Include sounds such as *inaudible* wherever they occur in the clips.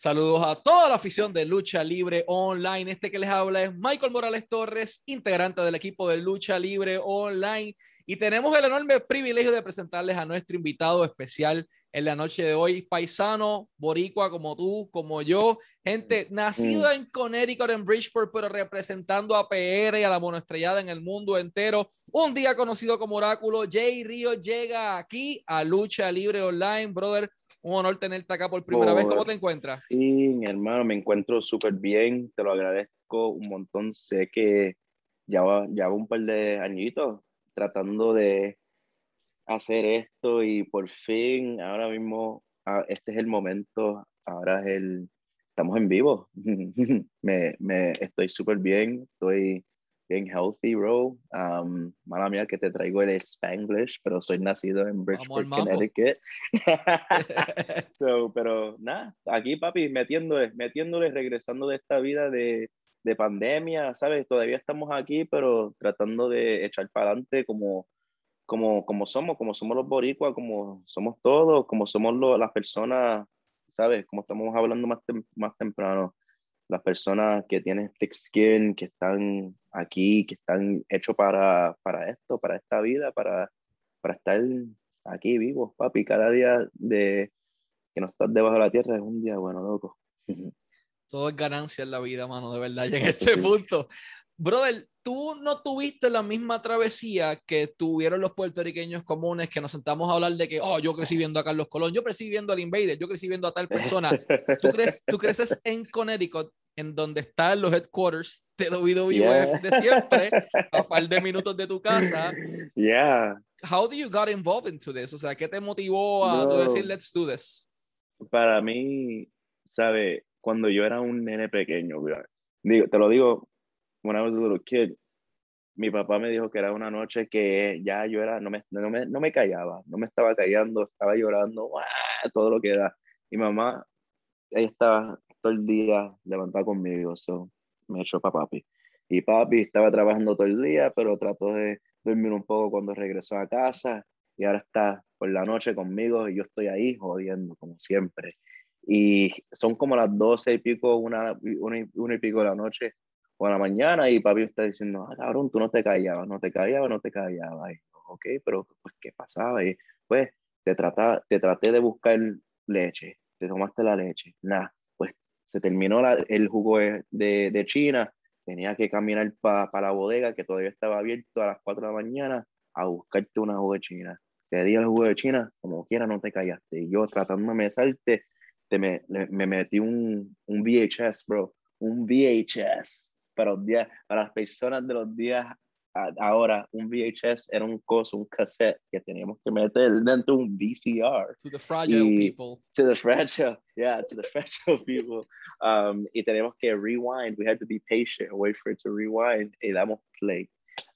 Saludos a toda la afición de Lucha Libre Online. Este que les habla es Michael Morales Torres, integrante del equipo de Lucha Libre Online. Y tenemos el enorme privilegio de presentarles a nuestro invitado especial en la noche de hoy, paisano, boricua como tú, como yo, gente nacido en Connecticut, en Bridgeport, pero representando a PR y a la monoestrellada en el mundo entero. Un día conocido como Oráculo, Jay Río llega aquí a Lucha Libre Online, brother un honor tenerte acá por primera vez. ¿Cómo te encuentras? Sí, mi hermano, me encuentro súper bien. Te lo agradezco un montón. Sé que ya va, ya un par de añitos tratando de hacer esto y por fin, ahora mismo, este es el momento. Ahora es el. Estamos en vivo. *laughs* me, me, estoy súper bien. Estoy bien healthy, bro. Um, mala mía que te traigo el Spanglish, pero soy nacido en Bridgeport, Connecticut. *laughs* *laughs* so, pero nada, aquí papi, metiéndole, metiéndole, regresando de esta vida de, de pandemia, ¿sabes? Todavía estamos aquí, pero tratando de echar para adelante como, como, como somos, como somos los boricuas, como somos todos, como somos las personas, ¿sabes? Como estamos hablando más, más temprano las personas que tienen thick skin, que están aquí, que están hechos para, para esto, para esta vida, para, para estar aquí vivos, papi. Cada día de que no estás debajo de la tierra es un día bueno, loco. Todo es ganancia en la vida, mano, de verdad, y en *laughs* este punto. Brother, tú no tuviste la misma travesía que tuvieron los puertorriqueños comunes que nos sentamos a hablar de que, oh, yo crecí viendo a Carlos Colón, yo crecí viendo al Invader, yo crecí viendo a tal persona. *laughs* Tú, crees, tú creces en Connecticut, en donde están los headquarters de WWF de siempre, *laughs* a par de minutos de tu casa. Yeah. How do you got involved into this? O sea, ¿qué te motivó a decir, let's do this? Para mí, sabe, cuando yo era un nene pequeño, digo, te lo digo when I was a little kid, mi papá me dijo que era una noche que ya yo era, no me, no me, no me callaba, no me estaba callando, estaba llorando, todo lo que da. Mi mamá, ella estaba todo el día levantada conmigo, so me echó para papi. Y papi estaba trabajando todo el día, pero trató de dormir un poco cuando regresó a casa y ahora está por la noche conmigo y yo estoy ahí jodiendo, como siempre. Y son como las doce y pico, una, una, una y pico de la noche o la mañana y papi está diciendo, ah, cabrón, tú no te callabas, no te callabas, no te callabas. Y, ok, pero pues, ¿qué pasaba? Y pues te, trata, te traté de buscar leche, te tomaste la leche, nada, pues se terminó el jugo de, de, China, tenía que caminar para la bodega que todavía estaba abierto a las 4 de la mañana a buscarte una jugo de China. Te di el jugo de China, como quiera no te callaste. Y yo tratándome de salte, te me, me metí un, un VHS, bro, un VHS para, para las personas de los días ahora, un VHS era un coso, un cassette que teníamos que meter dentro de un VCR. To the fragile people. To the fragile, yeah, to the *laughs* fragile people. Um, y teníamos que rewind. We had to be patient, wait for it to rewind. Y damos play.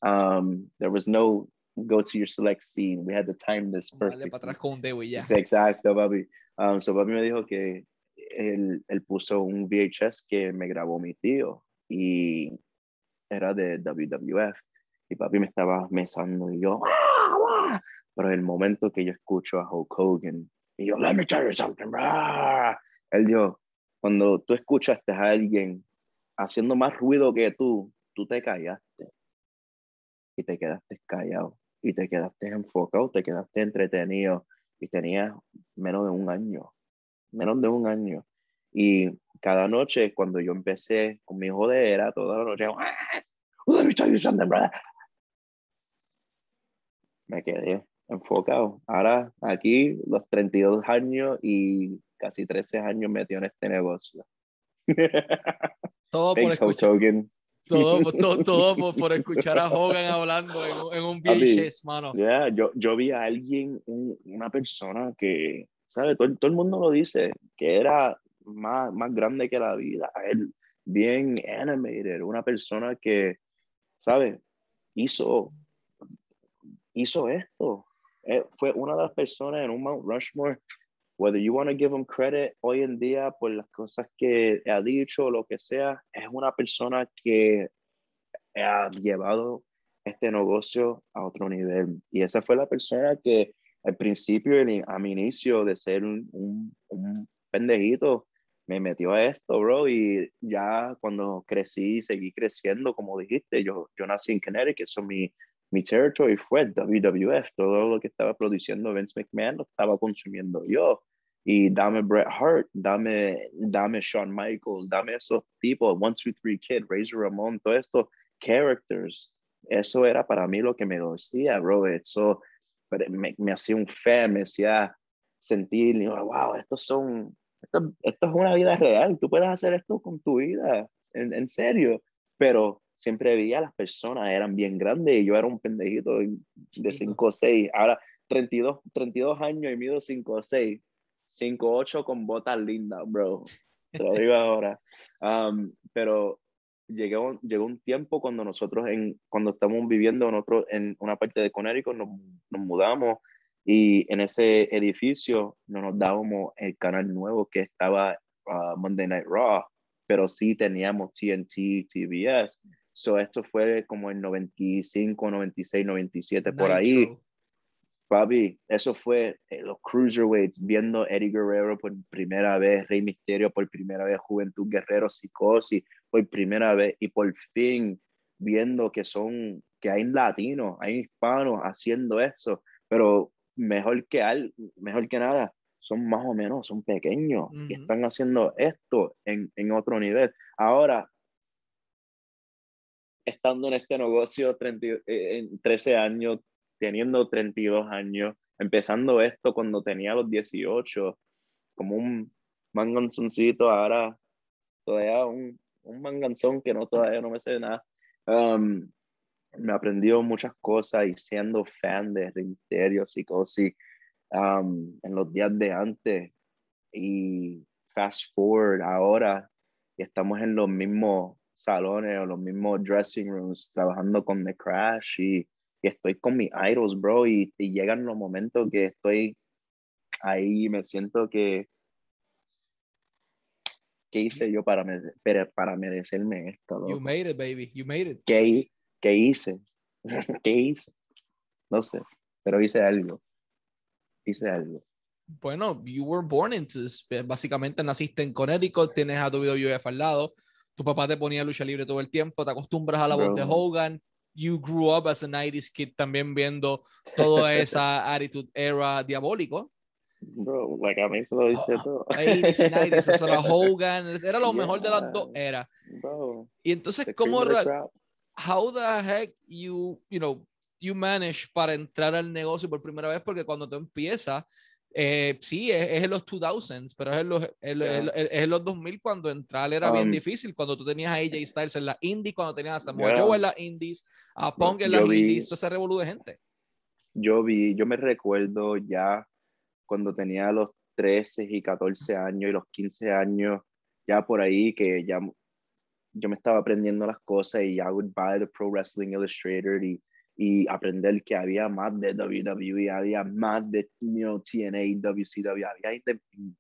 Um, there was no go to your select scene. We had to time this perfectly. para atrás con un dedo y ya. Exacto, papi. Um, so papi me dijo que él, él puso un VHS que me grabó mi tío y era de WWF y papi me estaba mesando y yo pero el momento que yo escucho a Hulk Hogan y yo let me tell you something él dijo cuando tú escuchaste a alguien haciendo más ruido que tú tú te callaste. Y te quedaste callado. Y te quedaste enfocado te quedaste entretenido y tenías menos de un año menos de un año y cada noche, cuando yo empecé con mi jodera, toda la noche, brother. Me quedé enfocado. Ahora, aquí, los 32 años y casi 13 años metido en este negocio. Todo *laughs* por escuchar. Todo, *laughs* todo, todo por, escuchar a Hogan hablando en, un VHS, mano. Yeah, yo, yo vi a alguien, una persona que, ¿sabes? Todo, todo, el mundo lo dice, que era más, más grande que la vida, él bien animated, una persona que, ¿sabes? Hizo, hizo esto. Eh, fue una de las personas en un Mount Rushmore, whether you want to give him credit hoy en día por las cosas que ha dicho o lo que sea, es una persona que ha llevado este negocio a otro nivel. Y esa fue la persona que al principio, a mi inicio de ser un, un, un pendejito, me metió a esto, bro, y ya cuando crecí, seguí creciendo, como dijiste, yo, yo nací en Connecticut, eso mi, mi territory fue WWF, todo lo que estaba produciendo Vince McMahon lo estaba consumiendo yo. Y dame Bret Hart, dame, dame Shawn Michaels, dame esos tipos, One, Two, Three Kid, Razor Ramon, todos estos characters. Eso era para mí lo que me decía, bro. Eso me, me hacía un fan, me hacía sentir, wow, estos son, esto, esto, es una vida real, tú puedes hacer esto con tu vida, en, en serio. Pero siempre veía a las personas, eran bien grandes y yo era un pendejito de 5 o 6. Ahora, 32, 32 años y mido 5 o 6. 5 8 con botas lindas, bro. Te lo digo ahora. Um, pero llegó, llegó un tiempo cuando nosotros, en, cuando estamos viviendo nosotros en una parte de Connecticut, nos, nos mudamos y en ese edificio no nos dábamos el canal nuevo que estaba uh, Monday Night Raw, pero sí teníamos TNT, TBS. So esto fue como en 95, 96, 97, por ahí. Papi, eso fue eh, los cruiserweights, viendo Eddie Guerrero por primera vez, Rey Misterio por primera vez, Juventud Guerrero, Psicosis por primera vez y por fin viendo que son, que hay latinos, hay hispanos haciendo eso, pero mejor que, al, mejor que nada, son más o menos, son pequeños y están haciendo esto en, en otro nivel. Ahora, estando en este negocio 30, eh, en 13 años, teniendo 32 años, empezando esto cuando tenía los 18, como un manganzoncito, ahora todavía un, un manganzón que no todavía no me sé nada. Um, me aprendió muchas cosas y siendo fan de Misterio, Psicosis, um, en los días de antes y fast forward ahora y estamos en los mismos salones o los mismos dressing rooms trabajando con The Crash y, estoy con mis idols, bro, y, llegan los momentos que estoy ahí me siento que ¿qué hice yo para, para merecerme esto? You made it, baby, you made it. ¿Qué, qué hice? *laughs* ¿Qué hice? No sé, pero hice algo. Hice algo. Bueno, you were born into this. Básicamente naciste en Connecticut, tienes a WWF al lado, tu papá te ponía lucha libre todo el tiempo, te acostumbras a la voz de Hogan, you grew up as a 90s kid también viendo toda *laughs* esa attitude era diabólico. Bro, like a mí se lo dice ah, todo. 80s 90s, eso era *laughs* Hogan, era lo mejor de las dos eras. Y entonces, ¿cómo, how the heck you, you know, you manage para entrar al negocio por primera vez? Porque cuando tú empiezas, eh, sí, es, en los 2000s, pero es en los, es en los 2000 cuando entrar era bien um, difícil, cuando tú tenías a AJ Styles en la Indies, cuando tenías a Samoa Joe en la Indies, a Punk en la Indies, todo ese revolú de gente. Yo vi, yo me recuerdo ya cuando tenía los 13 y 14 años y los 15 años, ya por ahí que ya yo me estaba aprendiendo las cosas y ya would buy the Pro Wrestling Illustrator y y aprender que había más de WWE, había más de you know, TNA, WCW, había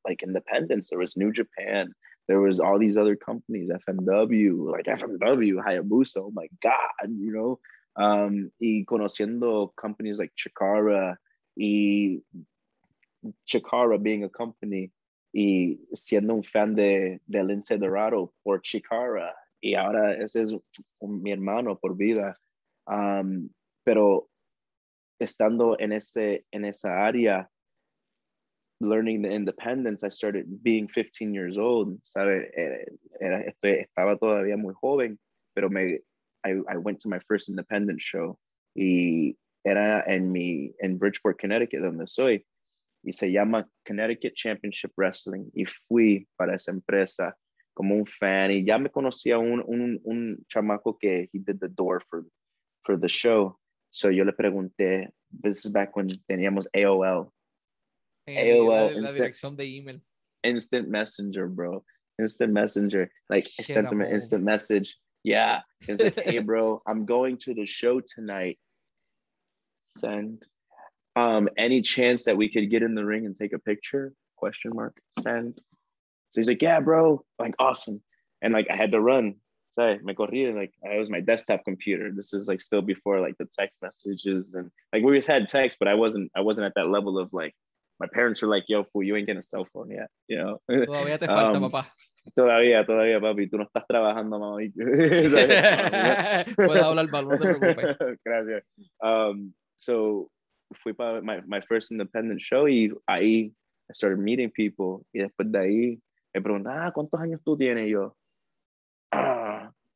like independence. There was New Japan, there was all these other companies, FMW, like FMW, Hayabusa, oh my God, you know. Um, y conociendo companies like Chikara y Chikara being a company y siendo un fan de, de Lince Dorado por Chikara y ahora ese es mi hermano por vida. Um, pero estando en, ese, en esa área, learning the independence, I started being 15 years old, ¿sabe? Era, estaba todavía muy joven, pero me, I, I went to my first independent show y era en mi, en Bridgeport, Connecticut, donde soy, y se llama Connecticut Championship Wrestling, y fui para esa empresa como un fan, y ya me conocía un, un, un chamaco que he did the door for, for the show, So yo le pregunté, this is back when teníamos AOL. AOL, la, dirección de email. Instant Messenger, bro. Instant Messenger. Like I sent him an instant message. Yeah. He's like, hey, *laughs* bro, I'm going to the show tonight. Send. Um, any chance that we could get in the ring and take a picture? Question mark. Send. So he's like, yeah, bro. Like, awesome. And like, I had to run sorry, me corrí, like it was my desktop computer. This is like still before like the text messages and like we just had text, but I wasn't I wasn't at that level of like my parents were like, yo, fool, you ain't getting a cell phone yet, you know. *laughs* Todavía te falta, Um, papá. Todavía, todavía, papi, tú no estás trabajando, mami. *laughs* *laughs* Puedes hablar mal, no te preocupes. Gracias. Um, so, fui para my, my first independent show y ahí I started meeting people. Y después de ahí me preguntan, ah, ¿cuántos años tú tienes? Y yo, ah,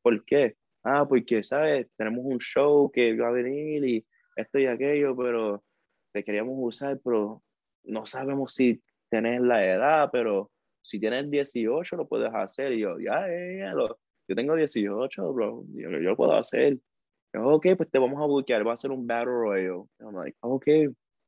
¿por qué? Ah, porque, ¿sabes? Tenemos un show que va a venir y esto y aquello, pero te queríamos usar, pero no sabemos si tenés la edad, pero si tienes 18 lo puedes hacer. Y yo, ya, ya, ya, lo- yo tengo 18, bro, yo, yo lo puedo hacer. Yo, ok, pues te vamos a buquear, va a ser un Battle Royale. I'm like, ok,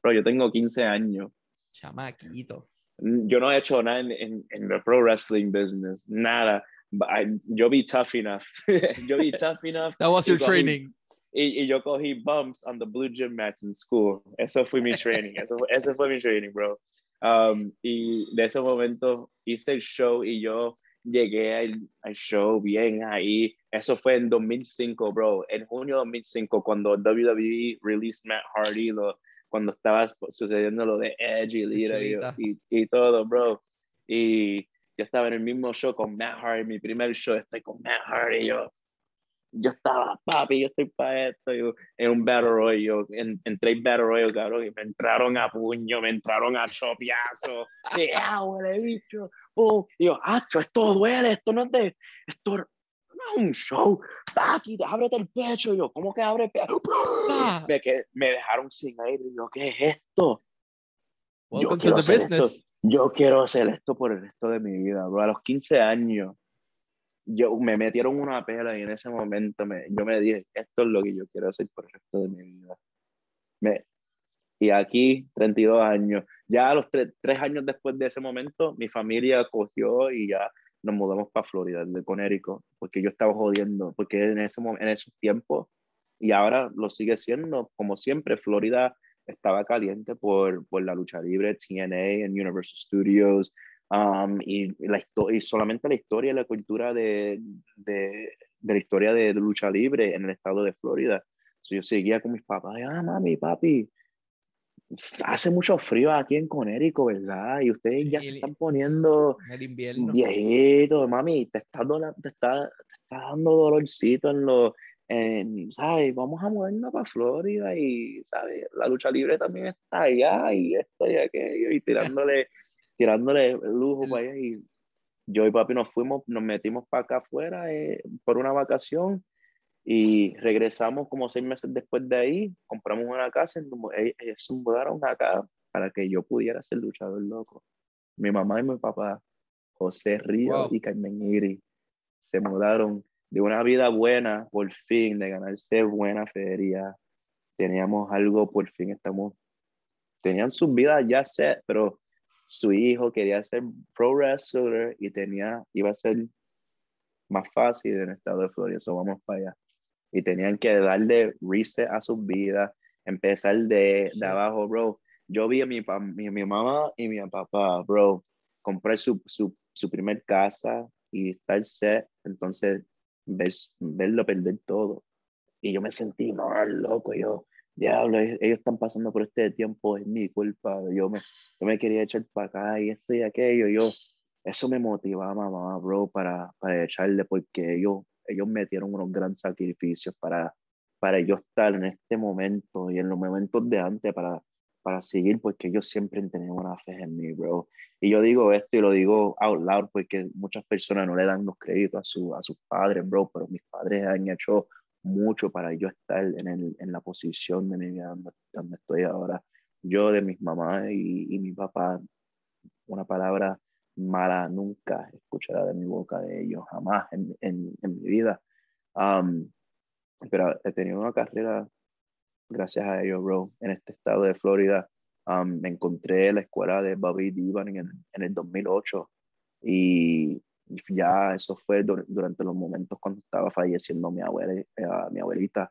bro, yo tengo 15 años. Chamaquito. Yo no he hecho nada en, en, en el pro wrestling business, nada. But I- yo be tough enough. *laughs* yo be *laughs* tough enough. That was your training. Y, y yo cogí bumps on the blue gym mats in school. Eso fue mi training. Eso, ese fue mi training, bro. Um, y de ese momento hice el show y yo llegué al, al show bien ahí. Eso fue en 2005, bro. En junio de 2005, cuando WWE released Matt Hardy, lo, cuando estaba sucediendo lo de Edge y Lita y, y, y todo, bro. Y yo estaba en el mismo show con Matt Hardy, mi primer show, estoy con Matt Hardy, yo, yo estaba, papi, yo estoy para esto, yo, en un Battle Royale, yo en, entré en Battle Royale, cabrón, y me entraron a puño, me entraron a chopiazo, y ah, huele bicho, pum, y yo, acho, esto duele, esto no es de, esto no es un show, aquí, ábrete el pecho, y yo, ¿cómo que abre el pecho? Ah. Me, que, me dejaron sin aire, y yo, ¿qué es esto? Welcome to the business. esto. Yo quiero hacer esto por el resto de mi vida, bro. A los 15 años, yo me metieron una pela y en ese momento me, yo me dije, esto es lo que yo quiero hacer por el resto de mi vida. Me, y aquí, 32 años. Ya a los tre- tres años después de ese momento, mi familia cogió y ya nos mudamos para Florida, de Conérico, porque yo estaba jodiendo, porque en, ese, en esos tiempos, y ahora lo sigue siendo, como siempre, Florida estaba caliente por, por la lucha libre, TNA en Universal Studios, um, y, la y solamente la historia y la cultura de, de, de la historia de, lucha libre en el estado de Florida. So, yo seguía con mis papás, ah, mami, papi, hace mucho frío aquí en Conérico, ¿verdad? Y ustedes ya Sí, se están poniendo El invierno. viejito, mami, te está, te está, te está dando dolorcito en los, en, ¿sabes? Vamos a movernos para Florida y, ¿sabes? La lucha libre también está allá y esto y aquello y tirándole, *laughs* tirándole lujo El- para allá y yo y papi nos fuimos, nos metimos para acá afuera eh, por una vacación y regresamos como seis meses después de ahí, compramos una casa, y ellos ellos se mudaron acá para que yo pudiera ser luchador loco. Mi mamá y mi papá, José Río Wow. y Carmen Iri, se mudaron de una vida buena, por fin, de ganarse buena feria. Teníamos algo, por fin estamos, tenían sus vidas ya set, pero su hijo quería ser pro wrestler y tenía, iba a ser más fácil en el estado de Florida, so vamos para allá. Y tenían que darle reset a sus vidas, empezar de, Sí. de abajo, bro. Yo vi a mi, mi, mi mamá y mi papá, bro, comprar su, su, su primer casa y estar set, entonces ves, verlo perder todo. Y yo me sentí mal, loco, yo, diablo, ellos ellos están pasando por este tiempo, es mi culpa, yo me, yo me quería echar para acá y esto y aquello, yo, eso me motivaba, mamá, bro, para, para echarle, porque ellos, ellos metieron unos grandes sacrificios para, para yo estar en este momento y en los momentos de antes para, para seguir, porque ellos siempre han tenido una fe en mí, bro. Y yo digo esto y lo digo out loud porque muchas personas no le dan los créditos a, su, a sus padres, bro, pero mis padres han hecho mucho para yo estar en, el, en la posición de mi vida donde, donde estoy ahora. Yo de mis mamás y, y mi papá, una palabra mala nunca escuchará de mi boca de ellos, jamás en, en, en mi vida. Pero he tenido una carrera gracias a ellos, bro, en este estado de Florida. Um, me encontré en la escuela de Bobby Divan en, en el 2008 y ya eso fue dur- durante los momentos cuando estaba falleciendo mi, abuela, eh, mi abuelita.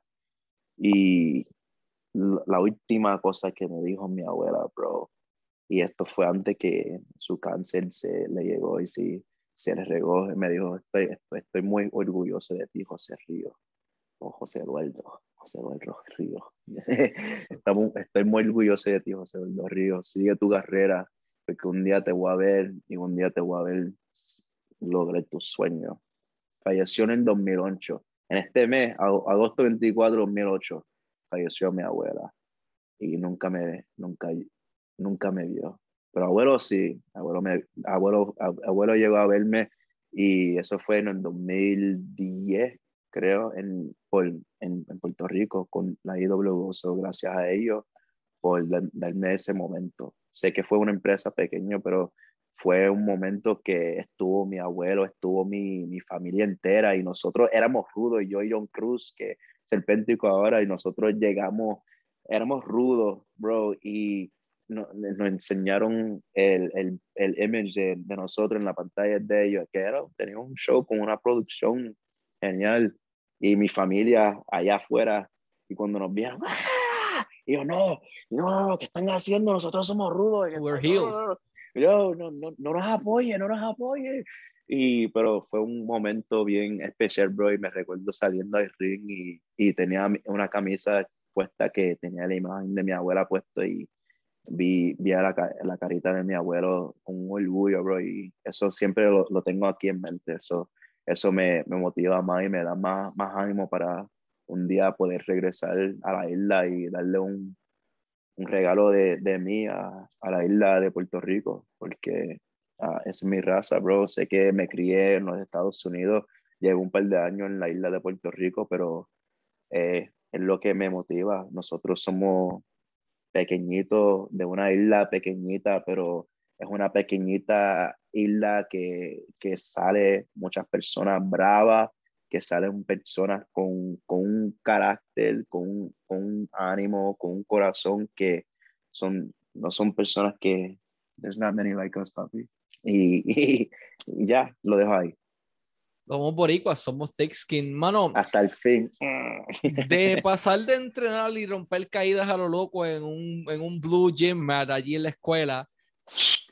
Y la la última cosa que me dijo mi abuela, bro, y esto fue antes que su cáncer se le llegó y sí, se le regó, me dijo, estoy, estoy, estoy muy orgulloso de ti, José Río, o José Eduardo, José Eduardo Ríos. *laughs* Estoy muy orgulloso de ti, José Eduardo Ríos. Sigue tu carrera, porque un día te voy a ver y un día te voy a ver lograr tu sueño. Falleció en el 2008. En este mes, agosto 24 2008, falleció mi abuela. Y nunca me, nunca, nunca me vio. Pero abuelo sí, abuelo, me, abuelo, abuelo llegó a verme y eso fue en el 2010, creo, en, en, Puerto Rico con la IWO. gracias a ellos por darme ese momento. Sé que fue una empresa pequeña, pero fue un momento que estuvo mi abuelo, estuvo mi, mi familia entera y nosotros éramos rudos, yo y John Cruz, que serpéntico ahora, y nosotros llegamos, éramos rudos, bro, y nos, nos enseñaron el, el, el image de, de, nosotros en la pantalla de ellos, que era, tenía un show con una producción genial, y mi familia allá afuera, y cuando nos vieron, ¡ah! y yo, no, no, ¿qué están haciendo? Nosotros somos rudos. We're heels. Yo, no, no, no nos apoye, no nos apoye. Y, pero fue un momento bien especial, bro, y me recuerdo saliendo al ring y, y tenía una camisa puesta que tenía la imagen de mi abuela puesto y vi, vi a la, la, carita de mi abuelo con un orgullo, bro, y eso siempre lo, lo tengo aquí en mente, eso, eso me, me, motiva más y me da más, más ánimo para un día poder regresar a la isla y darle un, un regalo de, de mí a, a, la isla de Puerto Rico, porque uh, es mi raza, bro. Sé que me crié en los Estados Unidos, llevo un par de años en la isla de Puerto Rico, pero eh, es lo que me motiva. Nosotros somos pequeñitos de una isla pequeñita, pero es una pequeñita isla que, que sale muchas personas bravas, que salen personas con, con un carácter, con, con, un ánimo, con un corazón que son, no son personas que, there's not many like us, papi. Y, *laughs* y, ya, lo dejo ahí. Somos boricuas, somos skin, mano. Hasta el fin. *laughs* De pasar de entrenar y romper caídas a lo loco en un, en un blue gym mat allí en la escuela.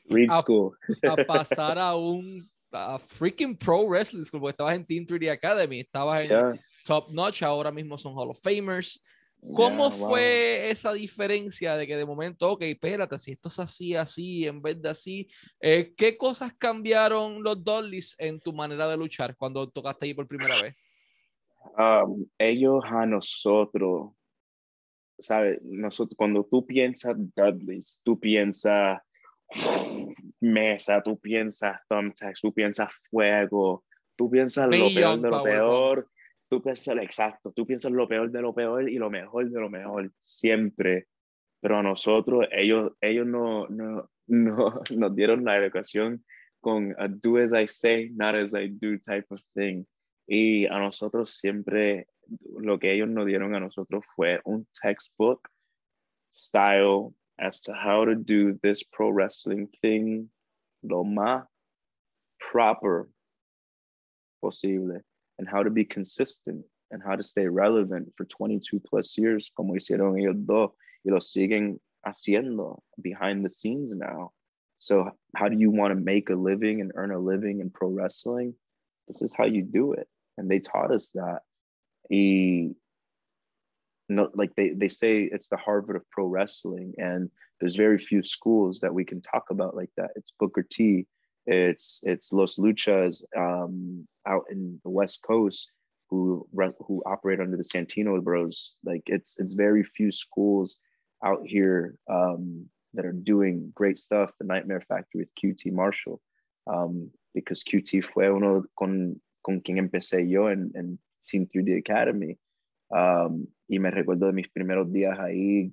Read school. a *laughs* pasar a un freaking pro wrestling school, porque estabas en Team 3D Academy, estabas en Top Notch, ahora mismo son Hall of Famers. ¿Cómo fue esa diferencia de que de momento, ok, espérate, si esto es así, así, en vez de así, eh, ¿qué cosas cambiaron los Dollies en tu manera de luchar cuando tocaste ahí por primera vez? Um, ellos a nosotros, ¿sabes? Nosotros, cuando tú piensas Dudleys, tú piensas mesa, tú piensas thumbtacks, tú piensas fuego, tú piensas lo peor de lo peor, tú piensas exacto, tú piensas lo peor de lo peor y lo mejor de lo mejor, siempre. Pero a nosotros, ellos, ellos no, no, no *laughs* nos dieron la educación con a do as I say, not as I do type of thing. Y a nosotros siempre, lo que ellos nos dieron a nosotros fue un textbook style as to how to do this pro wrestling thing lo más proper posible and how to be consistent and how to stay relevant for 22 plus years, como hicieron ellos dos, y lo siguen haciendo behind the scenes now. So, how do you want to make a living and earn a living in pro wrestling? This is how you do it. And they taught us that. Y no, like they, they say it's the Harvard of pro wrestling, and there's very few schools that we can talk about like that. It's Booker T, it's it's Los Luchas um, out in the West Coast who who operate under the Santino Bros. Like it's it's very few schools out here um, that are doing great stuff. The Nightmare Factory with QT Marshall, um, because QT fue uno con con quien empecé yo and en Team 3D Academy. Um, y me recuerdo de mis primeros días ahí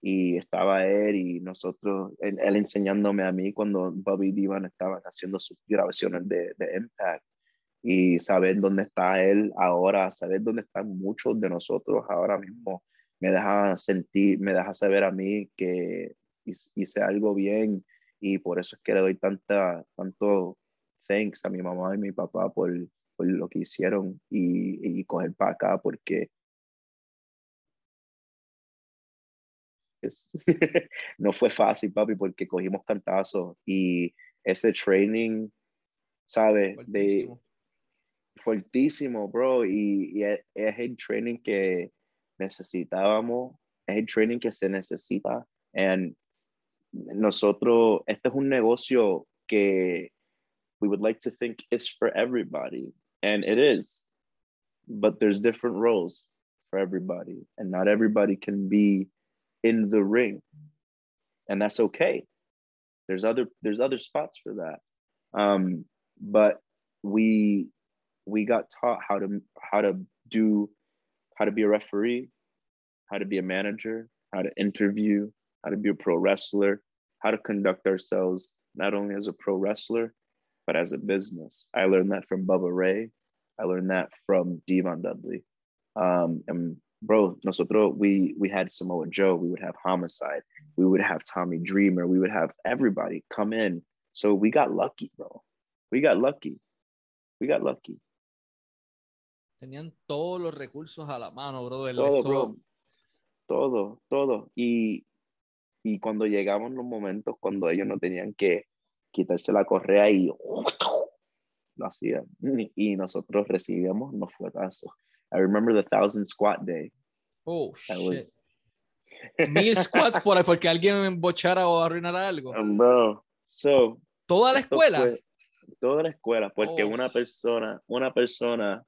y estaba él y nosotros, él, enseñándome a mí cuando Bobby Divan estaban haciendo sus grabaciones de, de, Impact. Y saber dónde está él ahora, saber dónde están muchos de nosotros ahora mismo, me deja sentir, me deja saber a mí que hice algo bien y por eso es que le doy tanta, tanto thanks a mi mamá y mi papá por, por lo que hicieron y, y coger para acá porque *laughs* no fue fácil, papi, porque cogimos cantazos y ese training, ¿sabes? De fuertísimo, bro. Y, es, el training que, necesitábamos, es el training que se necesita. And nosotros, este es un negocio que we would like to think is for everybody, and it is, but there's different roles for everybody, and not everybody can be in the ring, and that's okay. There's other there's other spots for that, um, but we we got taught how to how to do how to be a referee, how to be a manager, how to interview, how to be a pro wrestler, how to conduct ourselves not only as a pro wrestler, but as a business. I learned that from Bubba Ray. I learned that from Devon Dudley. Um, and bro, nosotros, we, we had Samoa Joe, we would have Homicide, we would have Tommy Dreamer, we would have everybody come in. So we got lucky, bro. We got lucky. We got lucky. Tenían todos los recursos a la mano, bro. Todo, bro. Todo, todo. Y, y cuando llegamos los momentos cuando ellos no tenían que quitarse la correa y lo hacían. Y nosotros recibíamos los fuetazos. I remember the thousand squat day. Oh, shit. Was... *laughs* Mil squats por *laughs* porque alguien bochara o arruinara algo. Um, bro, so. ¿Toda la escuela? toda la escuela, porque oh. una persona, una persona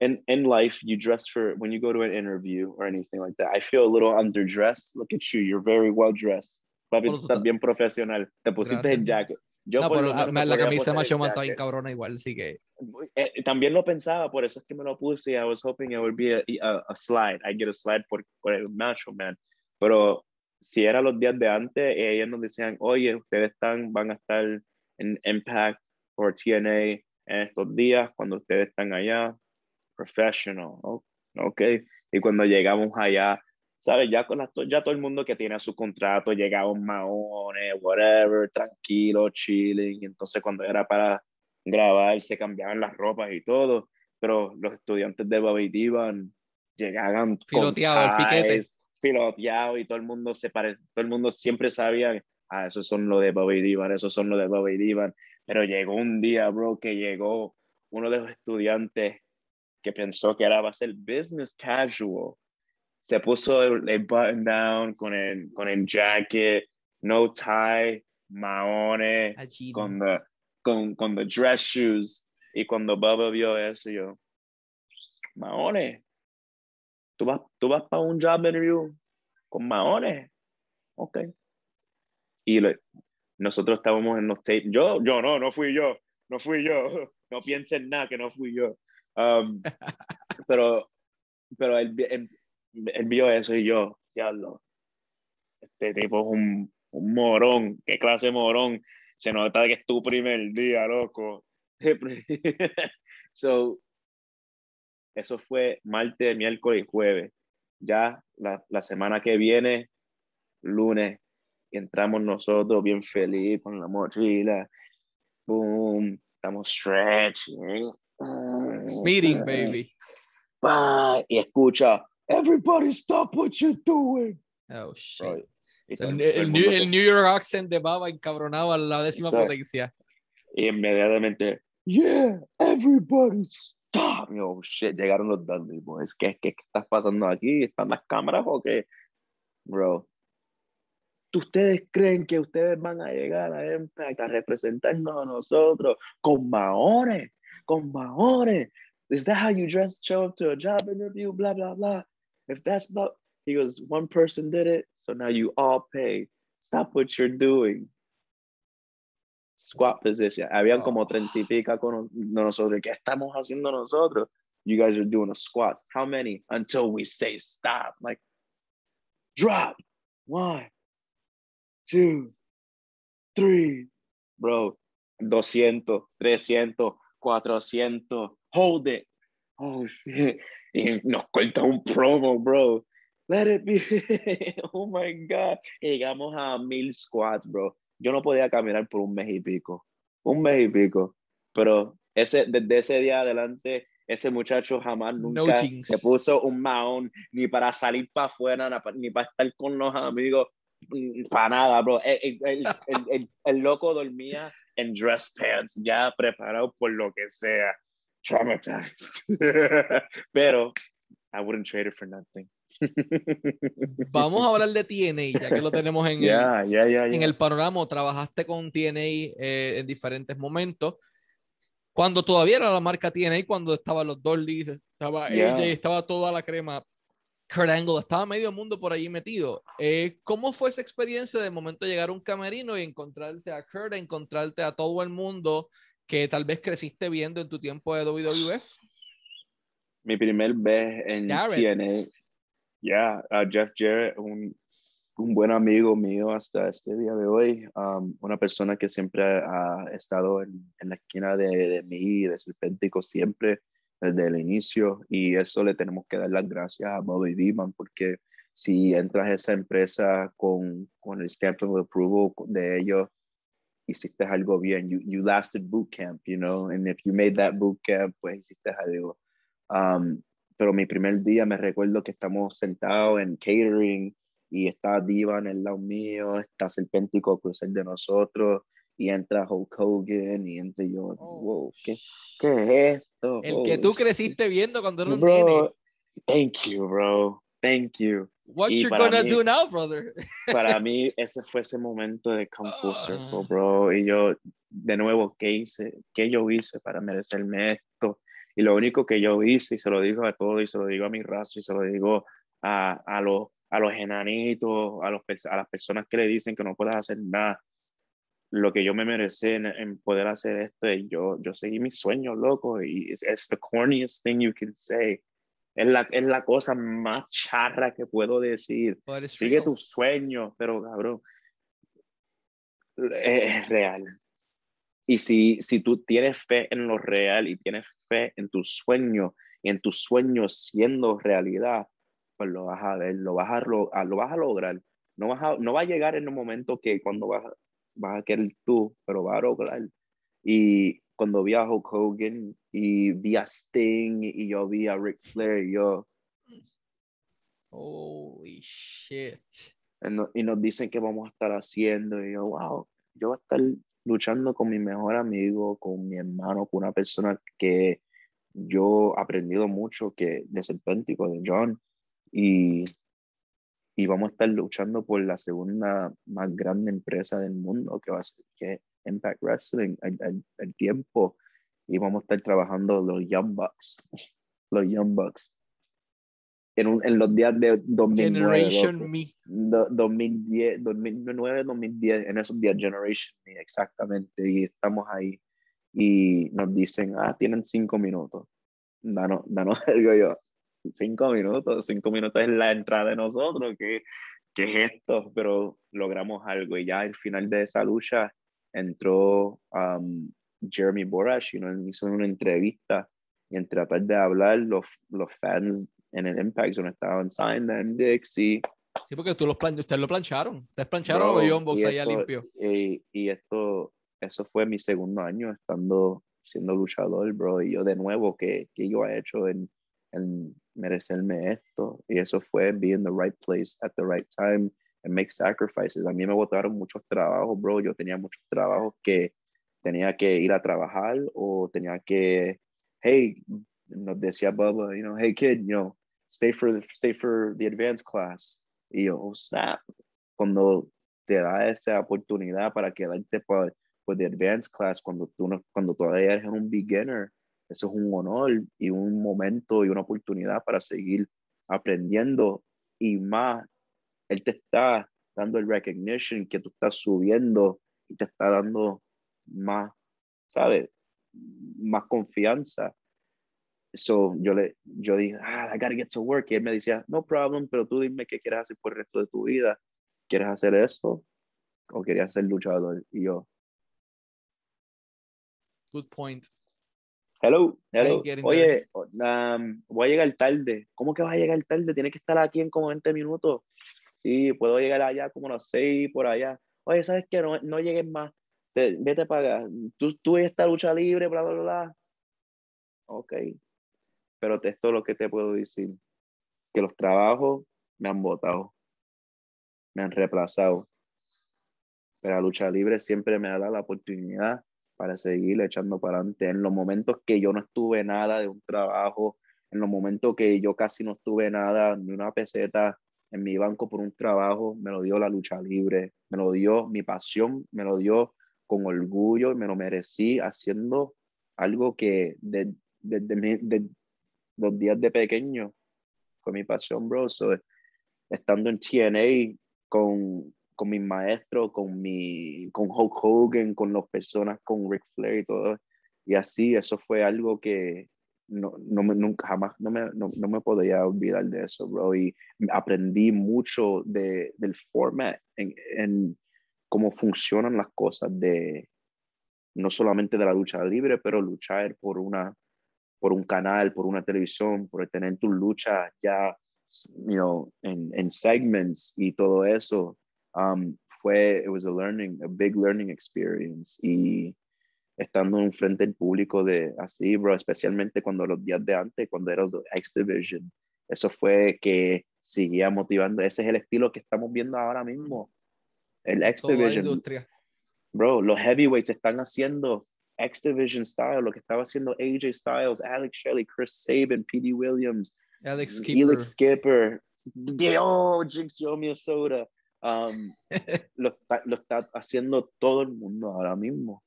in in life you dress for when you go to an interview or anything like that. I feel a little underdressed. Look at you, you're very well dressed. Papi, tú estás bien profesional. Te pusiste el jacket. Yo no, pero la, la camisa me está bien cabrona igual, así que... Eh, también lo pensaba, por eso es que me lo puse. I was hoping it would be a, a, a slide. I get a slide por, por el macho, man. Pero si era los días de antes, ellos nos decían, oye, ustedes están, van a estar en Impact o TNA en estos días, cuando ustedes están allá, professional, ok. Y cuando llegamos allá, ¿sabes? Ya, con ya todo el mundo que tiene su contrato, llegaban maones, whatever, tranquilo, chilling. Entonces cuando era para grabar, se cambiaban las ropas y todo. Pero los estudiantes de Bobby Divan llegaban filoteados, piquetes. Filoteados y todo el mundo se parece, todo el mundo siempre sabía, ah, esos son los de Bobby Divan, esos son los de Bobby Divan. Pero llegó un día, bro, que llegó uno de los estudiantes que pensó que era va a ser business casual se puso el, button down con el, con el jacket, no tie, maones, con, the, con, con the dress shoes. Y cuando Bubba vio eso, yo, maones, ¿tú vas, tú vas para un job interview con maones? Ok. Y nosotros estábamos en los tapes. Yo, yo no, no fui yo, no fui yo. *laughs* No piensen nada que no fui yo. Um, *laughs* pero pero el, él vio eso y yo, diablo, este tipo es un, un morón, qué clase de morón, se nota que es tu primer día, loco. *laughs* so, eso fue martes, miércoles y jueves. Ya la, la semana que viene, lunes, entramos nosotros bien feliz con la mochila. Boom, estamos stretching. Meeting, baby. y escucha, Everybody stop what you're doing. Oh, shit. el, New, York accent de Baba encabronaba a la décima potencia. Y inmediatamente, yeah, everybody stop. Oh, shit, llegaron los Dudley Boys. ¿Qué, qué, qué estás pasando aquí? ¿Están las cámaras o qué? Bro, ¿ustedes creen que ustedes van a llegar a Impact a representarnos a nosotros con maones? Con maones. Is that how you dress, show up to a job interview? Blah, blah, blah. If that's not, he goes, one person did it, so now you all pay. Stop what you're doing. Squat position. Habían como oh. treinta y pica con nosotros. ¿Qué estamos haciendo nosotros? You guys are doing a squats. How many? Until we say stop. Like, drop. One, two, three. Bro, 200, 300, 400. Hold it. Oh, shit. Y nos corta un promo, bro. Let it be. *laughs* oh my God. llegamos a mil squats, bro. Yo no podía caminar por un mes y pico. Un mes y pico. Pero ese, desde ese día adelante, ese muchacho jamás nunca se puso un maón ni para salir para afuera, ni para estar con los amigos, mm, para nada, bro. El, el, el, el, loco dormía en dress pants, ya preparado por lo que sea traumatized. *laughs* Pero I wouldn't trade it for nothing. *laughs* Vamos a hablar de TNA, ya que lo tenemos en, el, en el panorama. Trabajaste con TNA eh, en diferentes momentos. Cuando todavía era la marca TNA, cuando estaban los Dolly, estaba AJ, estaba toda la crema. Kurt Angle, estaba medio mundo por allí metido. Eh, ¿Cómo fue esa experiencia de momento llegar a un camerino y encontrarte a Kurt, encontrarte a todo el mundo que tal vez creciste viendo en tu tiempo de WWF? Mi primer vez en TNA, ya, Jeff Jarrett, un, un, buen amigo mío hasta este día de hoy, um, una persona que siempre ha estado en, en la esquina de, de mí, de Serpéntico, siempre desde el inicio, y eso le tenemos que dar las gracias a Bobby Beeman, porque si entras a esa empresa con, con el stamp of approval de ellos, hiciste algo bien. You, you lasted boot camp, you know, and if you made that boot camp, pues hiciste algo. Um, pero mi primer día me recuerdo que estamos sentados en catering y está Diva en el lado mío, está Serpéntico cruzar de nosotros y entra Hulk Hogan y entra yo, oh, wow, ¿qué, ¿qué, es esto? El que tú creciste viendo cuando era un nene. Thank you, bro. Thank you. What you gonna do now, brother? *laughs* para mí ese fue ese momento de come full circle, bro. Y yo, de nuevo, ¿qué hice? ¿Qué yo hice para merecerme esto? Y lo único que yo hice, y se lo digo a todos, y se lo digo a mi raza, y se lo digo a, a, los, a los enanitos, a, los, a las personas que le dicen que no puedes hacer nada, lo que yo me merecí en, poder hacer esto, y yo, yo seguí mis sueños, loco, y es the corniest thing you can say. Es la, es la cosa más charra que puedo decir. Sigue tu sueño, pero cabrón, es real. Y si, si tú tienes fe en lo real y tienes fe en tu sueño y en tus sueños siendo realidad, pues lo vas a ver, lo vas a, lo, vas a lograr. No, vas a, no va a llegar en un momento que cuando vas, vas a querer tú, pero va a lograr. Y cuando vi a Hulk Hogan y vi a Sting y yo vi a Ric Flair, yo... Holy shit. Y nos dicen que vamos a estar haciendo y yo, wow, yo voy a estar luchando con mi mejor amigo, con mi hermano, con una persona que yo he aprendido mucho que de Serpéntico, de John, y, y vamos a estar luchando por la segunda más grande empresa del mundo, que va a ser que Impact Wrestling, el, tiempo, y vamos a estar trabajando los Young Bucks, los Young Bucks en, los días de 2009, Generation Me. 2010, 2009, 2010, en esos días Generation Me, exactamente, y estamos ahí y nos dicen, ah, tienen cinco minutos, danos, danos, *laughs* digo yo, cinco minutos, cinco minutos es la entrada de nosotros, ¿qué, qué es esto? Pero logramos algo y ya al final de esa lucha entró um, Jeremy Borash y nos hizo una entrevista y en tratar de hablar los, los fans en el Impact Zone estaban Sign and Dixie. Sí, porque tú los plan ustedes lo plancharon. Ustedes plancharon o John Box allá limpio. Y, y, esto, eso fue mi segundo año estando siendo luchador, bro. Y yo de nuevo, que, que yo he hecho en, en merecerme esto? Y eso fue be in the right place at the right time make sacrifices. A mí me botaron muchos trabajos, bro. Yo tenía muchos trabajos que tenía que ir a trabajar o tenía que, hey, nos decía Bubba, you know, hey kid, you know, stay for stay for the advanced class. Y yo, oh, snap. Cuando te da esa oportunidad para quedarte por, por the advanced class, cuando tú no, cuando todavía eres un beginner, eso es un honor y un momento y una oportunidad para seguir aprendiendo y más, él te está dando el recognition que tú estás subiendo y te está dando más, ¿sabes? Más confianza So yo le yo dije, ah, I gotta get to work. Y él me decía, no problem, pero tú dime qué quieres hacer por el resto de tu vida. ¿Quieres hacer esto? ¿O querías ser luchador? Y yo. Good point. Hello, hello. Oye, um, voy a llegar tarde. ¿Cómo que vas a llegar tarde? Tienes que estar aquí en como 20 minutos. Sí, puedo llegar allá como los 6 por allá. Oye, ¿sabes qué? No, no llegues más. vete para acá. Tú, tú esta lucha libre, bla, bla, bla. Ok, pero esto es lo que te puedo decir, que los trabajos me han votado, me han reemplazado, pero la lucha libre siempre me ha dado la oportunidad para seguir echando para adelante. En los momentos que yo no estuve nada de un trabajo, en los momentos que yo casi no tuve nada, ni una peseta en mi banco por un trabajo, me lo dio la lucha libre, me lo dio mi pasión, me lo dio con orgullo y me lo merecí haciendo algo que desde de, los días de pequeño fue mi pasión, bro. estando en TNA con, con mis maestros, con, mi, con Hulk Hogan, con las personas, con Ric Flair y todo. Y así, eso fue algo que no, no me, nunca jamás, no me, no, no, me podía olvidar de eso, bro. Y aprendí mucho de, del format, en, en cómo funcionan las cosas de, no solamente de la lucha libre, pero luchar por una por un canal, por una televisión, por tener tu lucha ya, you know, en, en segments y todo eso, um, fue, it was a learning, a big learning experience. Y estando en frente del público de así, bro, especialmente cuando los días de antes, cuando era X Division, eso fue que seguía motivando. Ese es el estilo que estamos viendo ahora mismo. El X Division. Bro, los heavyweights están haciendo X Division style, lo que estaba haciendo AJ Styles, Alex Shelley, Chris Sabin, P.D. Williams, Alex Skipper, Alex Skipper, *laughs* oh, Jinx Yo Soda. Um, *laughs* lo, lo está haciendo todo el mundo ahora mismo.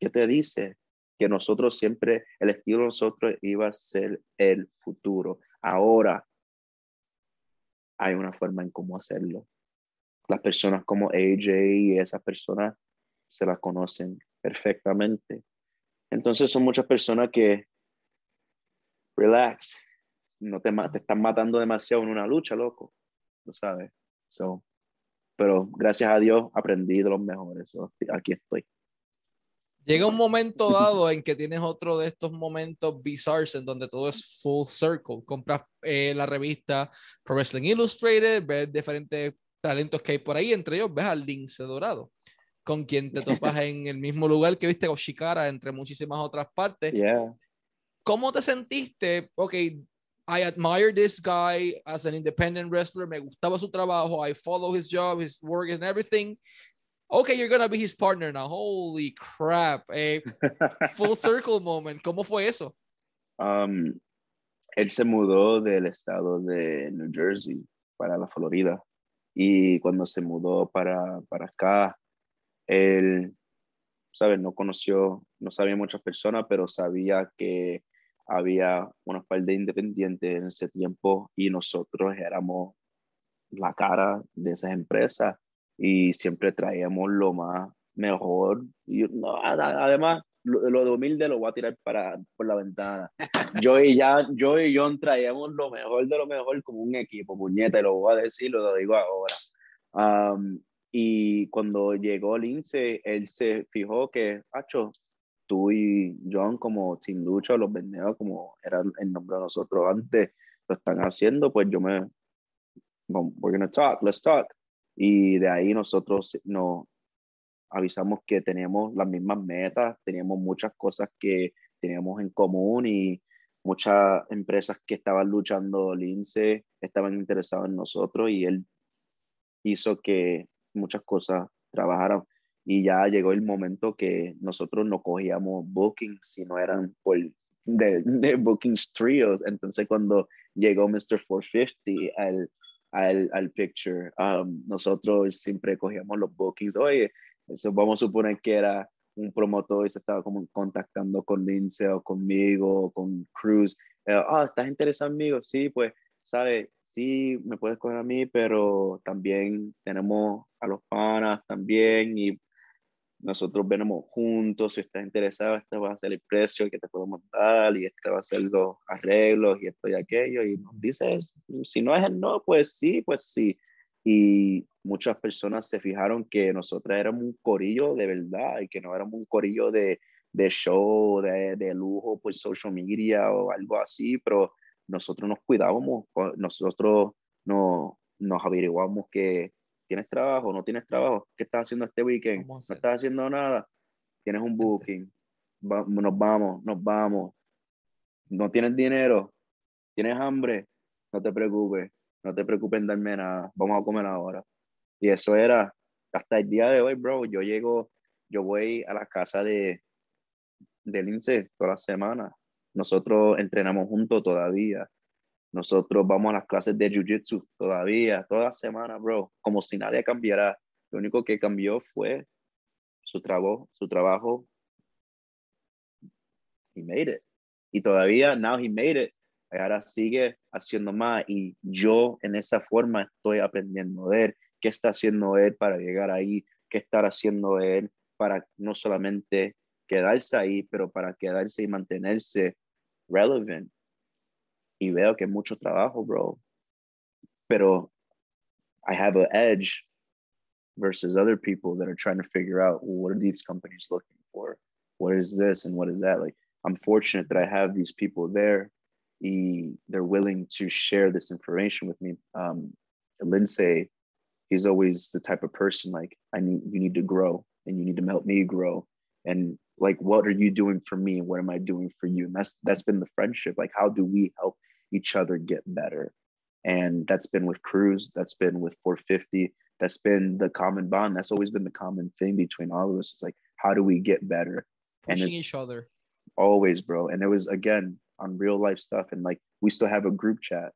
¿Qué te dice? Que nosotros siempre, el estilo de nosotros iba a ser el futuro. Ahora hay una forma en cómo hacerlo. Las personas como AJ y esas personas se las conocen perfectamente. Entonces son muchas personas que, relax, no te, te están matando demasiado en una lucha, loco, lo sabes. So, pero gracias a Dios aprendí de los mejores. aquí estoy. Llega un momento *laughs* dado en que tienes otro de estos momentos bizarros en donde todo es full circle. Compras eh, la revista Pro Wrestling Illustrated, ves diferentes talentos que hay por ahí, entre ellos ves al Lince Dorado con quien te topas *laughs* en el mismo lugar que viste Oshikara, entre muchísimas otras partes. ¿Cómo te sentiste? Ok, I admire this guy as an independent wrestler. Me gustaba su trabajo. I follow his job, his work, and everything. Okay, you're gonna be his partner now. Holy crap! A *laughs* full circle moment. ¿Cómo fue eso? Um, él se mudó del estado de New Jersey para la Florida y cuando se mudó para, para acá, él, ¿sabes? No conoció, no sabía muchas personas, pero sabía que había una par de independientes en ese tiempo y nosotros éramos la cara de esas empresas y siempre traíamos lo más mejor. Y, además, lo, de humilde lo voy a tirar para, por la ventana. *laughs* Yo y, ya, yo y John traíamos lo mejor de lo mejor como un equipo, puñeta, y lo voy a decir, lo digo ahora. Um, y cuando llegó Lince, él se fijó que, Hacho, tú y John como Team Lucha, los vendedores, como era el nombre de nosotros antes, lo están haciendo, pues yo me, we're gonna talk, let's talk. Y de ahí nosotros nos avisamos que teníamos las mismas metas, teníamos muchas cosas que teníamos en común y muchas empresas que estaban luchando Lince estaban interesados en nosotros y él hizo que muchas cosas trabajaron y ya llegó el momento que nosotros no cogíamos bookings si no eran por de, de bookings trios. Entonces cuando llegó Mr. 450 al, al, al picture, um, nosotros siempre cogíamos los bookings. Oye, eso vamos a suponer que era un promotor y se estaba como contactando con Lindsay o conmigo o con Cruz. Eh, ah, ¿estás interesado mí? Sí, pues ¿sabes? Sí, me puedes coger a mí, pero también tenemos a los panas también y nosotros venimos juntos, si estás interesado, este va a ser el precio que te podemos dar y este va a ser los arreglos y esto y aquello y nos dices, si no es el no, pues sí, pues sí. Y muchas personas se fijaron que nosotros éramos un corillo de verdad y que no éramos un corillo de, de show, de, de lujo por social media o algo así, pero nosotros nos cuidábamos, nosotros no, nos averiguamos que tienes trabajo, no tienes trabajo, ¿qué estás haciendo este weekend? No estás haciendo nada, tienes un booking, nos vamos, nos vamos, no tienes dinero, tienes hambre, no te preocupes, no te preocupes en darme nada, vamos a comer ahora. Y eso era hasta el día de hoy, bro, yo llego, yo voy a la casa de, de Lince toda la semana nosotros entrenamos juntos todavía. Nosotros vamos a las clases de Jiu-Jitsu todavía, toda semana, bro, como si nadie cambiara. Lo único que cambió fue su trabajo, su trabajo. He made it. Y todavía, now he made it. Ahora sigue haciendo más y yo en esa forma estoy aprendiendo de él. ¿Qué está haciendo él para llegar ahí? ¿Qué está haciendo él para no solamente quedarse ahí, pero para quedarse y mantenerse relevant? Y veo que mucho trabajo, bro. Pero I have an edge versus other people that are trying to figure out well, what are these companies looking for? What is this and what is that? Like, I'm fortunate that I have these people there. Y they're willing to share this information with me. Um, Lindsay, he's always the type of person like, I need you need to grow and you need to help me grow. And like, what are you doing for me? What am I doing for you? And that's that's been the friendship. Like, how do we help each other get better? And that's been with Cruz. That's been with 450 that's been the common bond. That's always been the common thing between all of us. It's like, how do we get better? Pushing and each other. Always, bro. And it was again on real life stuff. And like we still have a group chat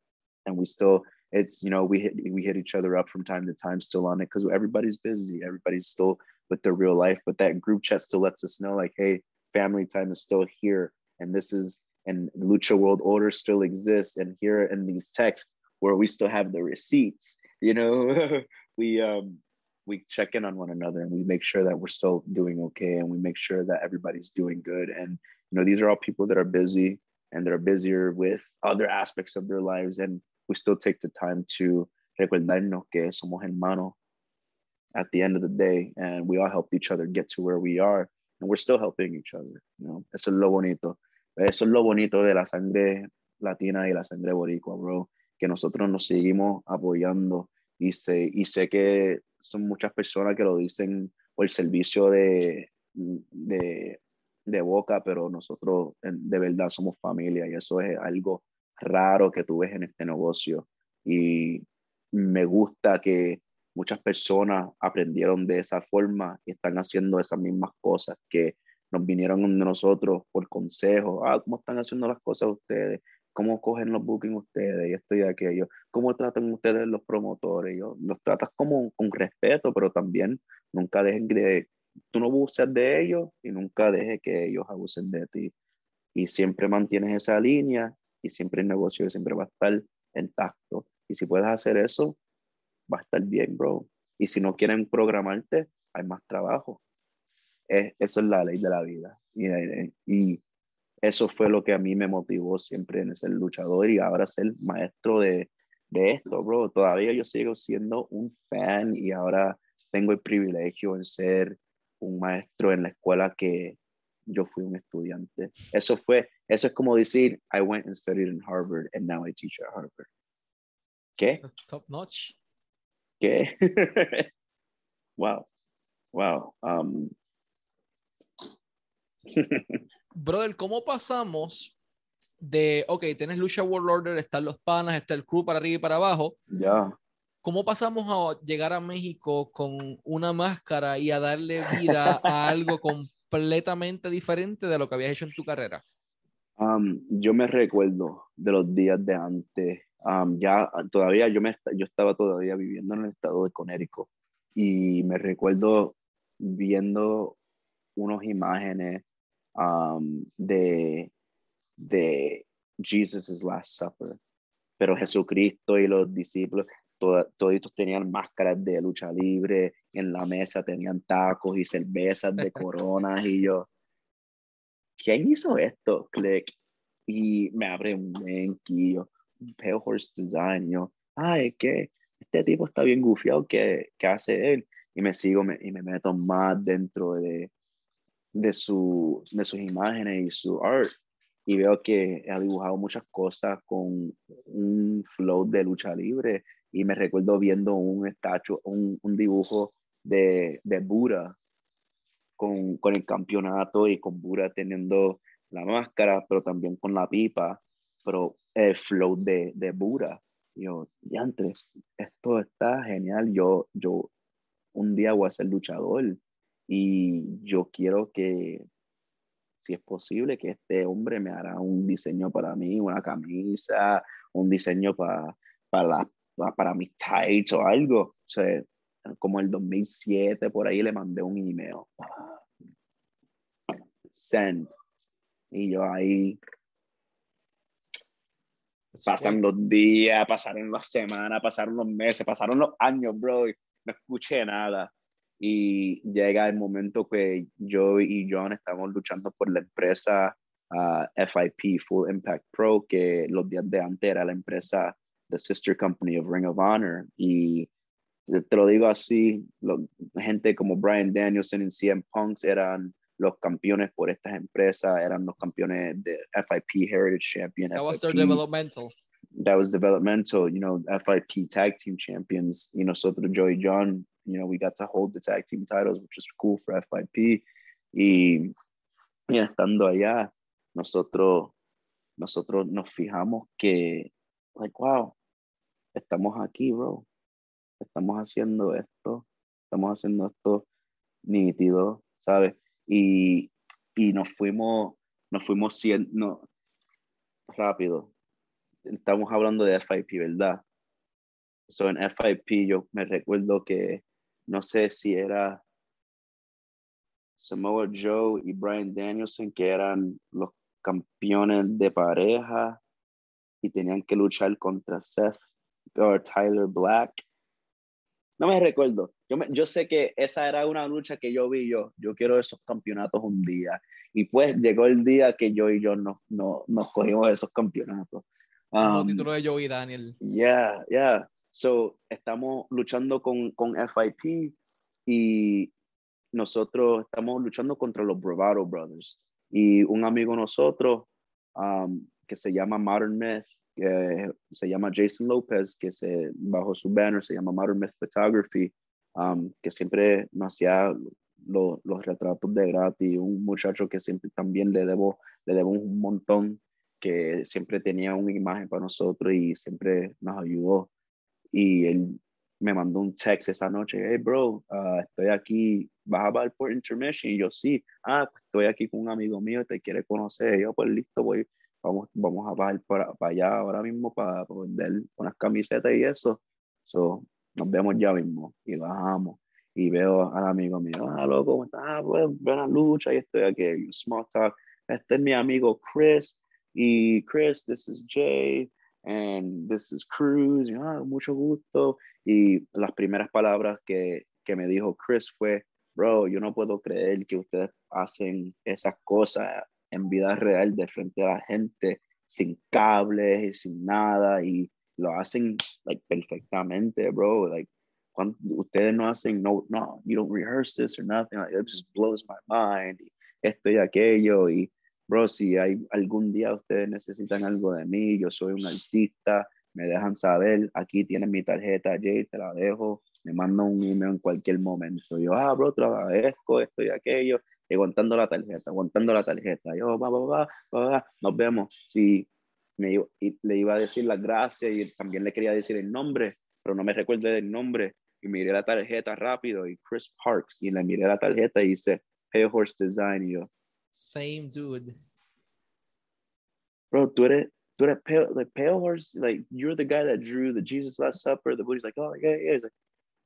and we still it's you know, we hit we hit each other up from time to time still on it because everybody's busy. Everybody's still with their real life. But that group chat still lets us know, like, hey, family time is still here. And this is and Lucha World Order still exists. And here in these texts where we still have the receipts, you know, *laughs* we um we check in on one another and we make sure that we're still doing okay and we make sure that everybody's doing good. And you know these are all people that are busy and they're busier with other aspects of their lives. And we still take the time to recordarnos que somos hermanos at the end of the day and we all helped each other get to where we are and we're still helping each other you know. Eso es lo bonito eso es lo bonito de la sangre latina y la sangre boricua bro que nosotros nos seguimos apoyando y sé, y sé que son muchas personas que lo dicen por el servicio de, de, boca, pero nosotros de verdad somos familia y eso es algo raro que tú ves en este negocio. Y me gusta que muchas personas aprendieron de esa forma y están haciendo esas mismas cosas que nos vinieron de nosotros por consejo. Ah, ¿cómo están haciendo las cosas ustedes? cómo cogen los bookings ustedes y esto y aquello, cómo tratan ustedes los promotores, yo, los tratas como con respeto, pero también nunca dejen de, tú no abuses de ellos y nunca dejes que ellos abusen de ti. Y siempre mantienes esa línea y siempre el negocio siempre va a estar intacto. Y si puedes hacer eso, va a estar bien, bro. Y si no quieren programarte, hay más trabajo. Es, eso es la ley de la vida. Y, y eso fue lo que a mí me motivó siempre en ser luchador y ahora ser maestro de, de esto, bro. Todavía yo sigo siendo un fan y ahora tengo el privilegio de ser un maestro en la escuela que yo fui un estudiante. Eso fue, eso es como decir, I went and studied in Harvard and now I teach at Harvard. ¿Qué? Top notch. ¿Qué? *laughs* wow. Wow. Um, brother, ¿cómo pasamos de, ok, tienes Lucha World Order, están los panas, está el crew para arriba y para abajo? Ya. ¿Cómo pasamos a llegar a México con una máscara y a darle vida a *laughs* algo completamente diferente de lo que habías hecho en tu carrera? Um, yo me recuerdo de los días de antes. Um, ya todavía yo, me, yo estaba todavía viviendo en el estado de Conérico y me recuerdo viendo unas imágenes um, de, de Jesus' Last Supper. Pero Jesucristo y los discípulos, todos tenían máscaras de lucha libre, en la mesa tenían tacos y cervezas de *laughs* coronas y yo, ¿quién hizo esto? Click. Y me abre un menquillo, un Pale Horse Design. Y yo, ay, que este tipo está bien gufiado, ¿qué, ¿qué hace él? Y me sigo y me meto más dentro de, de, su, de sus imágenes y su art. Y veo que ha dibujado muchas cosas con un flow de lucha libre. Y me recuerdo viendo un estacho, un, un dibujo de, de Buda con, con, el campeonato y con Buda teniendo la máscara, pero también con la pipa, pero el flow de, de Buda. yo, diantres, esto está genial, yo, yo un día voy a ser luchador y yo quiero que si es posible que este hombre me hará un diseño para mí, una camisa, un diseño para, para, para mis tights o algo. O sea, como el 2007, por ahí le mandé un email. Send. Y yo ahí pasan los días, pasaron las semanas, pasaron los meses, pasaron los años, bro, y no escuché nada. Y llega el momento que yo y John estamos luchando por la empresa uh, FIP, Full Impact Pro, que los días de antes era la empresa, the sister company of Ring of Honor. Y te lo digo así, lo, gente como Brian Danielson y CM Punks eran los campeones por estas empresas, eran los campeones de FIP Heritage Champion. That FIP, was their developmental. That was developmental, you know, FIP Tag Team Champions. Y nosotros, Joey John, you know, we got to hold the tag team titles, which was cool for FIP. Y, y estando allá, nosotros, nosotros nos fijamos que, like, wow, estamos aquí, bro. Estamos haciendo esto, estamos haciendo esto nítido, ¿sabes? y, y nos fuimos, nos fuimos siendo rápido. Estamos hablando de FIP, ¿verdad? So en FIP yo me recuerdo que no sé si era Samoa Joe y Brian Danielson que eran los campeones de pareja y tenían que luchar contra Seth o Tyler Black. No me recuerdo, yo, yo sé que esa era una lucha que yo vi yo, yo quiero esos campeonatos un día. Y pues llegó el día que yo y yo no, no, nos cogimos esos campeonatos. Um, título de Joey Daniel. Yeah, yeah. So, estamos luchando con, con FIP y nosotros estamos luchando contra los Bravado Brothers. Y un amigo nosotros, um, que se llama Modern Myth, que se llama Jason Lopez, que se, bajo su banner se llama Modern Myth Photography, Um, que siempre nos hacía los retratos de gratis, un muchacho que siempre también le debo, le debo un montón, que siempre tenía una imagen para nosotros y siempre nos ayudó. Y él me mandó un text esa noche, hey bro, uh, estoy aquí, vas a ver por intermission, y yo sí, ah, pues estoy aquí con un amigo mío, te quiere conocer, yo pues listo, voy, vamos, vamos a bajar para, para allá ahora mismo para, para vender unas camisetas y eso. So, nos vemos ya mismo y bajamos y veo al amigo mío, ah, loco, ¿cómo estás? Ah, pues, buena lucha y estoy aquí, small talk. Este es mi amigo Chris y Chris, this is Jay and this is Cruz, y, ah, mucho gusto. Y las primeras palabras que, que me dijo Chris fue, bro, yo no puedo creer que ustedes hacen esas cosas en vida real de frente a la gente sin cables y sin nada y lo hacen like perfectamente, bro. Like cuando ustedes no hacen no no you don't rehearse this or nothing. Like, it just blows my mind. Esto y aquello y bro, si hay algún día ustedes necesitan algo de mí, yo soy un artista, me dejan saber, aquí tienen mi tarjeta, Jay, te la dejo, me mandan un email en cualquier momento. Yo, ah, bro, te agradezco, esto y aquello, y aguantando la tarjeta, aguantando la tarjeta. Yo, va, va, va, va, nos vemos. Si me y le iba a decir las gracias y también le quería decir el nombre, pero no me recuerdo del nombre. Y miré la tarjeta rápido y Chris Parks. Y le miré la tarjeta y dice Pale Horse Design. Y yo, Same dude. Bro, tú eres, tú eres pale, like Pale Horse, like you're the guy that drew the Jesus Last Supper. The Buddha's like, oh, yeah, yeah. He's like,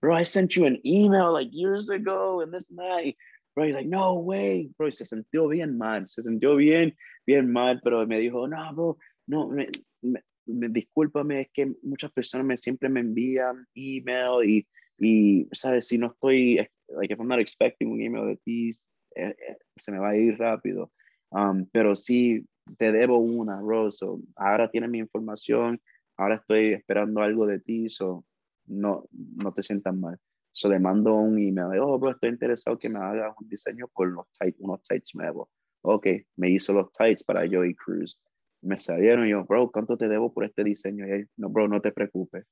bro, I sent you an email like years ago and this that. Bro, he's like, no way. Bro, se sintió bien mal. Se sintió bien, bien mal, pero me dijo, no, bro, no, me, me, me discúlpame, es que muchas personas me, siempre me envían email y, y, ¿sabes? Si no estoy, like, if I'm not expecting un email de ti, eh, eh, se me va a ir rápido. Um, pero sí, te debo una, Rose. ahora tienes mi información, ahora estoy esperando algo de ti, so, no, no te sientas mal. So, le mando un email, oh, bro, estoy interesado que me hagas un diseño con los tights, unos tights nuevos. Ok, me hizo los tights para Joey Cruz me salieron y yo, bro, ¿cuánto te debo por este diseño? Y él, no, bro, no te preocupes.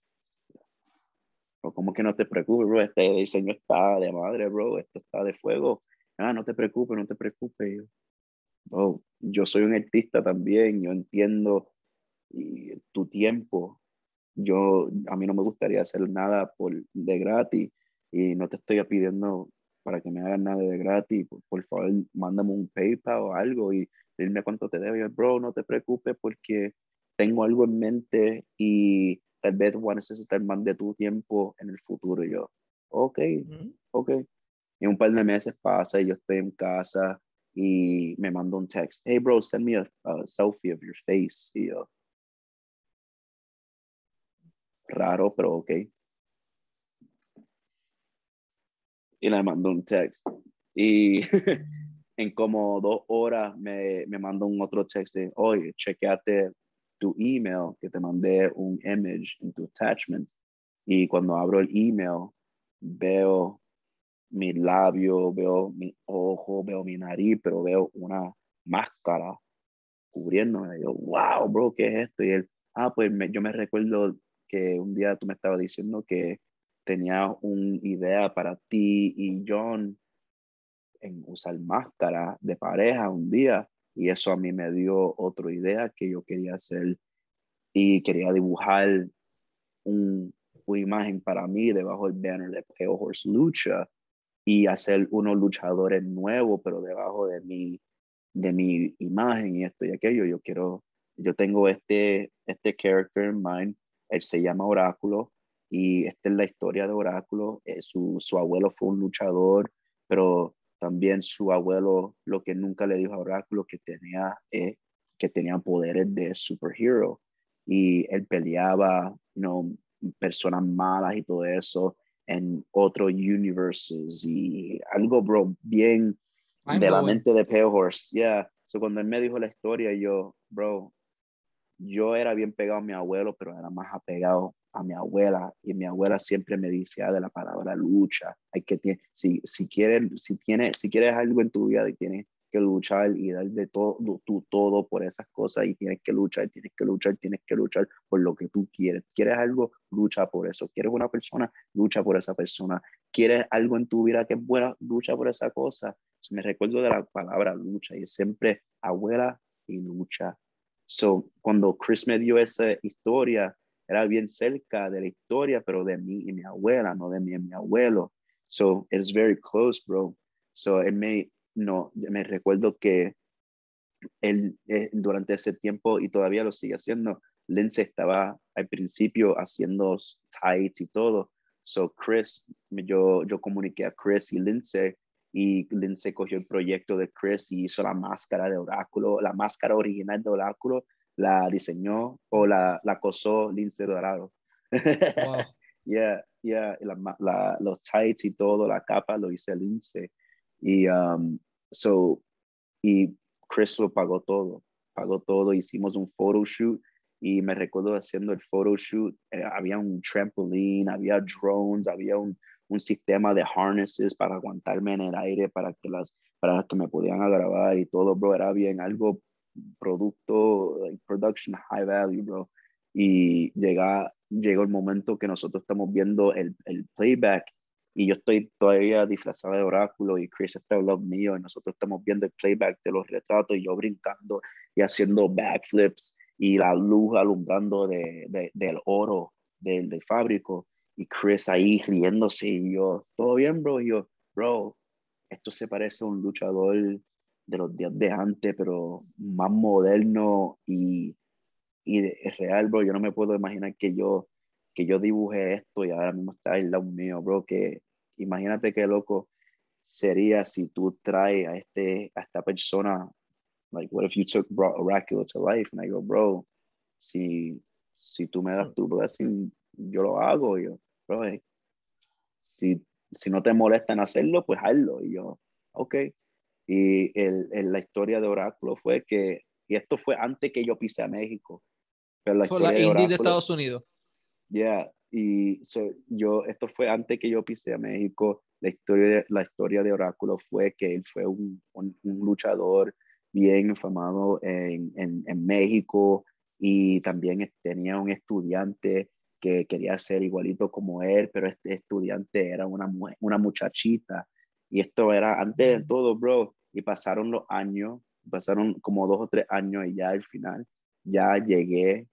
Bro, ¿cómo que no te preocupes, bro? Este diseño está de madre, bro, esto está de fuego. Ah, no te preocupes, no te preocupes. Yo, bro, yo soy un artista también, yo entiendo y, tu tiempo. Yo, a mí no me gustaría hacer nada por, de gratis y no te estoy pidiendo para que me hagan nada de gratis, por, favor, mándame un PayPal o algo y dime cuánto te debo. bro, no te preocupes porque tengo algo en mente y tal vez voy a necesitar más de tu tiempo en el futuro. Y yo, ok, ok. Y un par de meses pasa y yo estoy en casa y me mando un text, hey bro, send me a, selfie of your face. Y yo, raro, pero ok. Y le mando un text. Y *laughs* en como dos horas me, me mandó un otro text de, oye, chequeate tu email, que te mandé un image en tu attachment. Y cuando abro el email, veo mi labio, veo mi ojo, veo mi nariz, pero veo una máscara cubriéndome. Y yo, wow, bro, ¿qué es esto? Y él, ah, pues yo me recuerdo que un día tú me estabas diciendo que tenía una idea para ti y John en usar máscara de pareja un día y eso a mí me dio otra idea que yo quería hacer y quería dibujar un, una imagen para mí debajo del banner de Pale Horse Lucha y hacer unos luchadores nuevos, pero debajo de mi, de mi imagen y esto y aquello. Yo quiero, yo tengo este, este character en mind, él se llama Oráculo y esta es la historia de Oráculo. Eh, su, su abuelo fue un luchador, pero también su abuelo lo que nunca le dijo a Oráculo que tenía, eh, que tenía poderes de superhero y él peleaba, you personas malas y todo eso en otros universes y algo, bro, bien de la mente de Pale Horse. Yeah. So cuando él me dijo la historia, yo, bro, yo era bien pegado a mi abuelo, pero era más apegado a mi abuela y mi abuela siempre me decía de la palabra lucha. Hay que si si quieres si tienes si quieres algo en tu vida y tienes luchar y dar de todo, tu todo por esas cosas y tienes que luchar, tienes que luchar, tienes que luchar por lo que tú quieres. ¿Quieres algo? Lucha por eso. ¿Quieres una persona? Lucha por esa persona. ¿Quieres algo en tu vida que es buena? Lucha por esa cosa. Me recuerdo de la palabra lucha y siempre abuela y lucha. So, cuando Chris me dio esa historia, era bien cerca de la historia, pero de mí y mi abuela, no de mí y mi abuelo. So, it's very close, bro. So, it may, no, me recuerdo que él eh, durante ese tiempo y todavía lo sigue haciendo, Lindsay estaba al principio haciendo tights y todo. So Chris, yo, yo comuniqué a Chris y Lindsay y Lindsay cogió el proyecto de Chris y hizo la máscara de Oráculo, la máscara original de Oráculo, la diseñó o la, la cosó Lindsay Dorado. Wow. *laughs* yeah, yeah, la, los tights y todo, la capa lo hice Lindsay. Y um, So, y Chris lo pagó todo, pagó todo, hicimos un photoshoot y me recuerdo haciendo el photoshoot, eh, había un trampoline, había drones, había un, un, sistema de harnesses para aguantarme en el aire, para que, las, para que me pudieran grabar y todo, bro, era bien, algo producto, production high value, bro. Y llega, llegó el momento que nosotros estamos viendo el, el playback y yo estoy todavía disfrazada de oráculo y Chris está al lado mío y nosotros estamos viendo el playback de los retratos y yo brincando y haciendo backflips y la luz alumbrando de, de, del oro del, del fábrico y Chris ahí riéndose y yo, todo bien, bro, y yo, bro, esto se parece a un luchador de los días de antes, pero más moderno y, y es real, bro, yo no me puedo imaginar que yo que yo dibujé esto y ahora mismo está al lado mío, bro, que imagínate qué loco sería si tú traes a, este, a esta persona, like, what if you took Oracular to life? And I go, bro, si, si tú me das tu blessing, yo lo hago, yo, bro, eh, si, si no te molesta en hacerlo, pues hazlo. Y yo, ok. Y el, el, la historia de Oráculo fue que, y esto fue antes que yo pisé a México. Pero la fue la indie de Estados Unidos. Yeah, y yo, esto fue antes que yo pisé a México. La historia, de, la historia de Oráculo fue que él fue un, un, luchador bien famado en, en, en, México y también tenía un estudiante que quería ser igualito como él, pero este estudiante era una, una muchachita. Y esto era antes de todo, bro. Y pasaron los años, pasaron como dos o tres años y ya al final ya llegué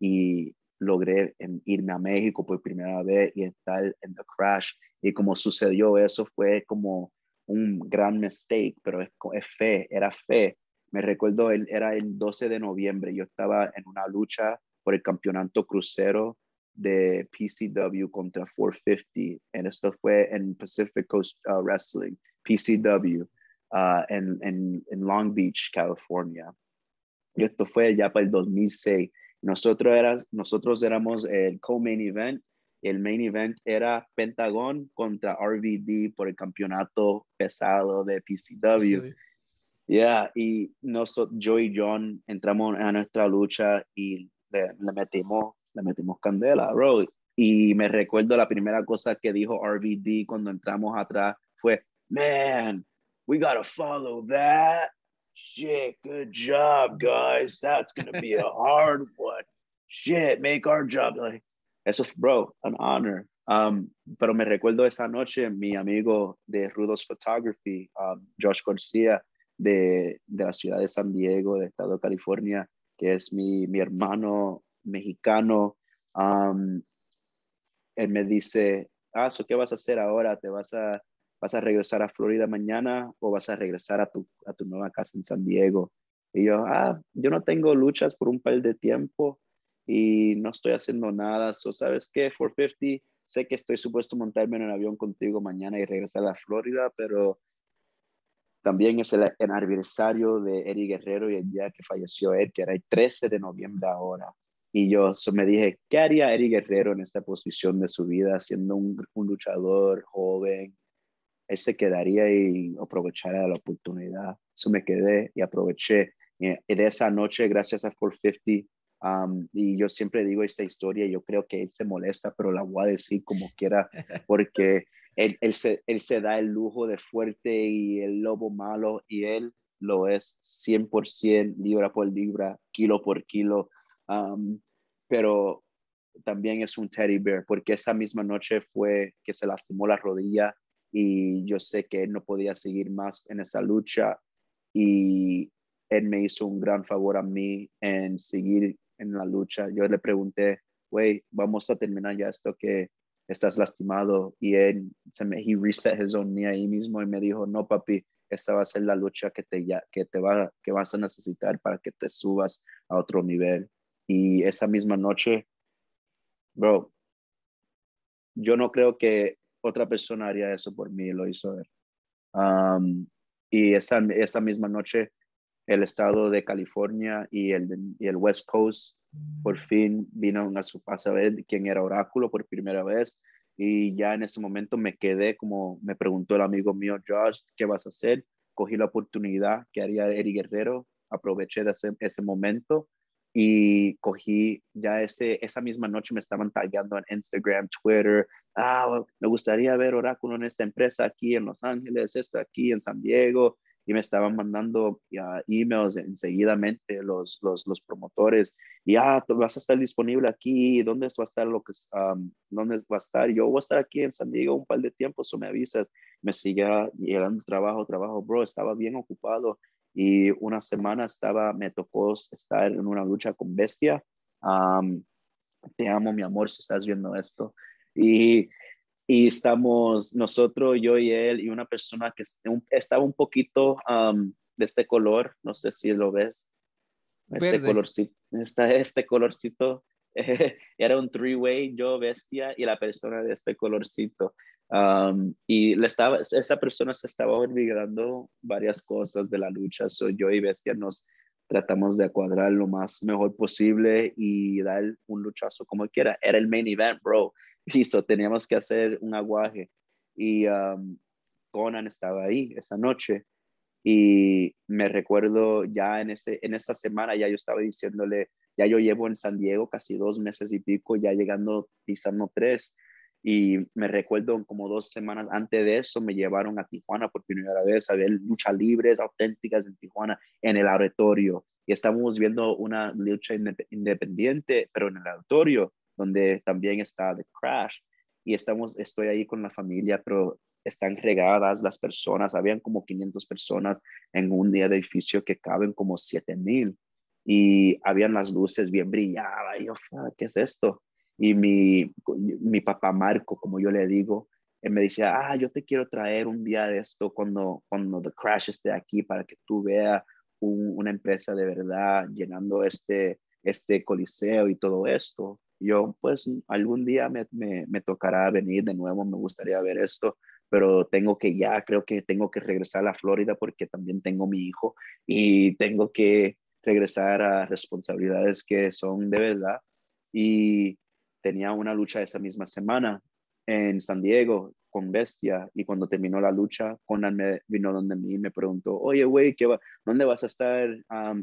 y logré irme a México por primera vez y estar en The Crash. Y como sucedió eso fue como un gran mistake, pero es, es fe, era fe. Me recuerdo, era el 12 de noviembre, yo estaba en una lucha por el campeonato crucero de PCW contra 450. En esto fue en Pacific Coast uh, Wrestling, PCW, uh, en, en, en, Long Beach, California. Y esto fue ya para el 2006. Nosotros, eras, nosotros éramos el co-main event. El main event era Pentagon contra RVD por el campeonato pesado de PCW. Yeah, y nosotros, yo y John entramos a nuestra lucha y le, le metimos le metimos candela, bro. Y me recuerdo la primera cosa que dijo RVD cuando entramos atrás fue, man, we gotta follow that. Shit, good job, guys. That's gonna be a hard *laughs* one. Shit, make our job. Like, eso, bro, an honor. Um, pero me recuerdo esa noche, mi amigo de Rudos Photography, um, Josh García, de, de, la ciudad de San Diego, de Estado de California, que es mi, mi hermano mexicano. él me dice, ah, ¿qué vas a hacer ahora? ¿Te vas a, vas a regresar a Florida mañana o vas a regresar a tu, a tu nueva casa en San Diego? Y yo, ah, yo no tengo luchas por un par de tiempo y no estoy haciendo nada. So, ¿Sabes qué? 450, sé que estoy supuesto montarme en un avión contigo mañana y regresar a Florida, pero también es el, aniversario de Eddie Guerrero y el día que falleció Ed, que era el 13 de noviembre ahora. Y yo me dije, ¿qué haría Eddie Guerrero en esta posición de su vida, siendo un, luchador joven? Él se quedaría y aprovecharía la oportunidad. Eso me quedé y aproveché. Y de esa noche, gracias a 450, um, y yo siempre digo esta historia, yo creo que él se molesta, pero la voy a decir como quiera, *laughs* porque él, él, se, él se da el lujo de fuerte y el lobo malo, y él lo es 100% libra por libra, kilo por kilo. Um, pero también es un teddy bear, porque esa misma noche fue que se lastimó la rodilla y yo sé que él no podía seguir más en esa lucha y él me hizo un gran favor a mí en seguir en la lucha. Yo le pregunté, güey, vamos a terminar ya esto que estás lastimado y él se me he reset his own knee ahí mismo y me dijo, no papi, esta va a ser la lucha que te, que te va, que vas a necesitar para que te subas a otro nivel. Y esa misma noche, bro, yo no creo que otra persona haría eso por mí, lo hizo él. Um, y esa, esa misma noche, el estado de California y el, y el West Coast por fin vino a su a ver quién era Oráculo por primera vez. Y ya en ese momento me quedé, como me preguntó el amigo mío, Josh, ¿qué vas a hacer? Cogí la oportunidad que haría Eri Guerrero, aproveché de ese, ese momento y cogí ya ese, esa misma noche me estaban tagueando en Instagram, Twitter, ah, me gustaría ver Oráculo en esta empresa aquí en Los Ángeles, esto aquí en San Diego, y me estaban mandando ya emails enseguidamente los, los, los, promotores, y ah, vas a estar disponible aquí, ¿dónde va a estar lo que, dónde va a estar? Yo voy a estar aquí en San Diego un par de tiempos, o me avisas, me sigue llegando trabajo, trabajo, bro, estaba bien ocupado, y una semana estaba, me tocó estar en una lucha con Bestia. te amo, mi amor, si estás viendo esto. Y, y estamos nosotros, yo y él, y una persona que estaba un poquito de este color, no sé si lo ves. Este colorcito, este, este colorcito *laughs* era un three-way, yo, bestia, y la persona de este colorcito. Um, y le estaba, esa persona se estaba olvidando varias cosas de la lucha. So yo y Bestia nos tratamos de cuadrar lo más mejor posible y dar un luchazo como quiera. Era el main event, bro. *laughs* Y so teníamos que hacer un aguaje. Y um, Conan estaba ahí esa noche. Y me recuerdo ya en, ese, en esa semana, ya yo estaba diciéndole, ya yo llevo en San Diego casi dos meses y pico, ya llegando, pisando tres y me recuerdo como dos semanas antes de eso me llevaron a Tijuana por primera vez a ver luchas libres auténticas en Tijuana en el auditorio. Y estábamos viendo una lucha independiente, pero en el auditorio, donde también está The Crash. Y estamos, estoy ahí con la familia, pero están regadas las personas. Habían como 500 personas en un día de edificio que caben como 7000. Y habían las luces bien brilladas. Y yo, ¿qué es esto? Y mi, mi papá Marco, como yo le digo, él me decía, ah, yo te quiero traer un día de esto cuando, cuando The Crash esté aquí para que tú veas una empresa de verdad llenando este, este coliseo y todo esto. Yo, pues, algún día me, me, me tocará venir de nuevo, me gustaría ver esto, pero tengo que ya, creo que tengo que regresar a Florida porque también tengo mi hijo y tengo que regresar a responsabilidades que son de verdad. Y tenía una lucha esa misma semana en San Diego con Bestia y cuando terminó la lucha, Conan me vino donde mí y me preguntó, oye, güey, ¿dónde vas a estar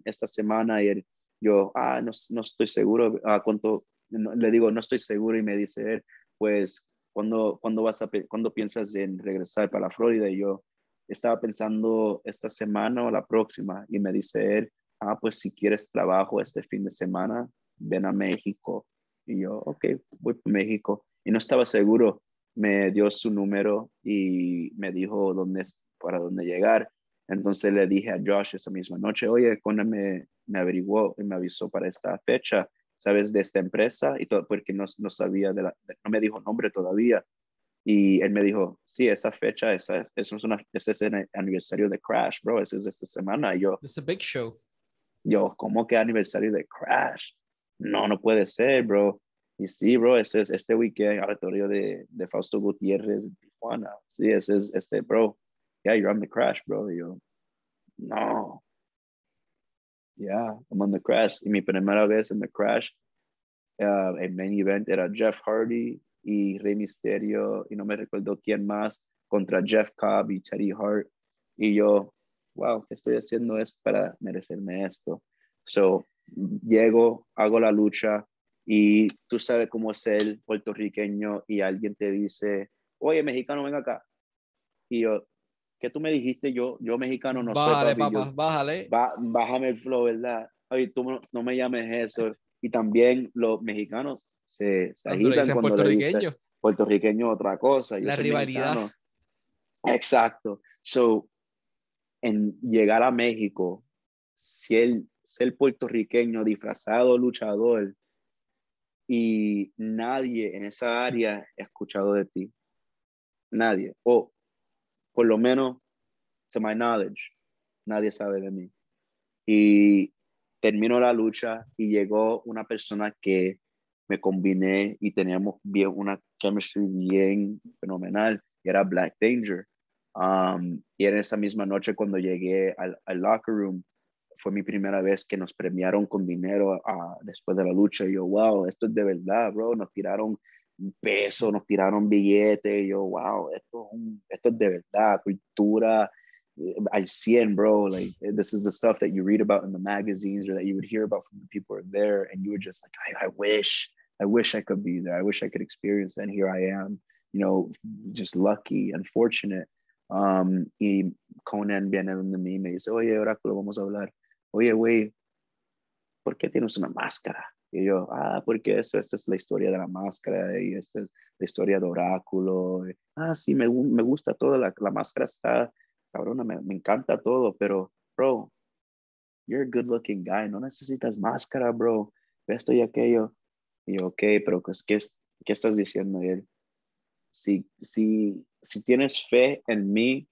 esta semana? Y él, yo, ah, no, no estoy seguro, a cuánto, le digo, no estoy seguro y me dice él, pues, ¿cuándo, cuando vas a, cuando piensas en regresar para Florida? Y yo estaba pensando esta semana o la próxima y me dice él, ah, pues si quieres trabajo este fin de semana, ven a México. Y yo, ok, voy para México. Y no estaba seguro, me dio su número y me dijo dónde, para dónde llegar. Entonces le dije a Josh esa misma noche, oye, Conan me, me averiguó y me avisó para esta fecha, ¿sabes? De esta empresa y todo, porque no, no sabía, de la, no me dijo nombre todavía. Y él me dijo, sí, esa fecha, esa, eso es una, ese es el aniversario de Crash, bro, ese es esta semana. Y yo, es a big show. Yo, ¿cómo que aniversario de Crash? No, no puede ser, bro. Y sí, bro, ese es este weekend aleatorio de, de Fausto Gutiérrez de Tijuana. Sí, ese es este, bro. Yeah, you're on the crash, bro. Yo, no. Yeah, I'm on the crash. Y mi primera vez en the crash, uh, el main event era Jeff Hardy y Rey Mysterio, y no me recuerdo quién más, contra Jeff Cobb y Teddy Hart. Y yo, wow, ¿qué estoy haciendo esto para merecerme esto? So, llego, hago la lucha, y tú sabes cómo es el puertorriqueño y alguien te dice, oye, mexicano, ven acá. Y yo, ¿qué tú me dijiste? Yo, yo mexicano no bájale, soy. Papá, bájale, bájame el flow, ¿verdad? Oye, tú no, me llames eso. Y también los mexicanos se, se agitan cuando puertorriqueño. Le dicen, puertorriqueño otra cosa. La rivalidad. Exacto. So, en llegar a México, si el ser puertorriqueño disfrazado luchador y nadie en esa área ha escuchado de ti. Nadie. O por lo menos, to my knowledge, nadie sabe de mí. Y terminó la lucha y llegó una persona que me combiné y teníamos bien, una chemistry bien fenomenal, y era Black Danger. Um, y en esa misma noche cuando llegué al locker room, fue mi primera vez que nos premiaron con dinero después de la lucha. Yo, wow, esto es de verdad, bro. Nos tiraron peso, nos tiraron billetes. Yo, wow, esto, esto es de verdad, cultura eh, al 100, bro. Like, this is the stuff that you read about in the magazines or that you would hear about from the people who are there. And you were just like, I, I wish, I wish I could be there. I wish I could experience that. And here I am, you know, just lucky, unfortunate. Um, y Conan viene donde mí me dice, oye, Oráculo, vamos a hablar oye, güey, ¿por qué tienes una máscara? Y yo, ah, porque esto, esta es la historia de la máscara y esta es la historia de Oráculo. ah, sí, me, me gusta todo, la, la máscara está, cabrona, me, me, encanta todo, pero, bro, you're a good looking guy, no necesitas máscara, bro, esto y aquello. Y yo, ok, pero pues, ¿qué, qué estás diciendo? él, si, si, si tienes fe en mí,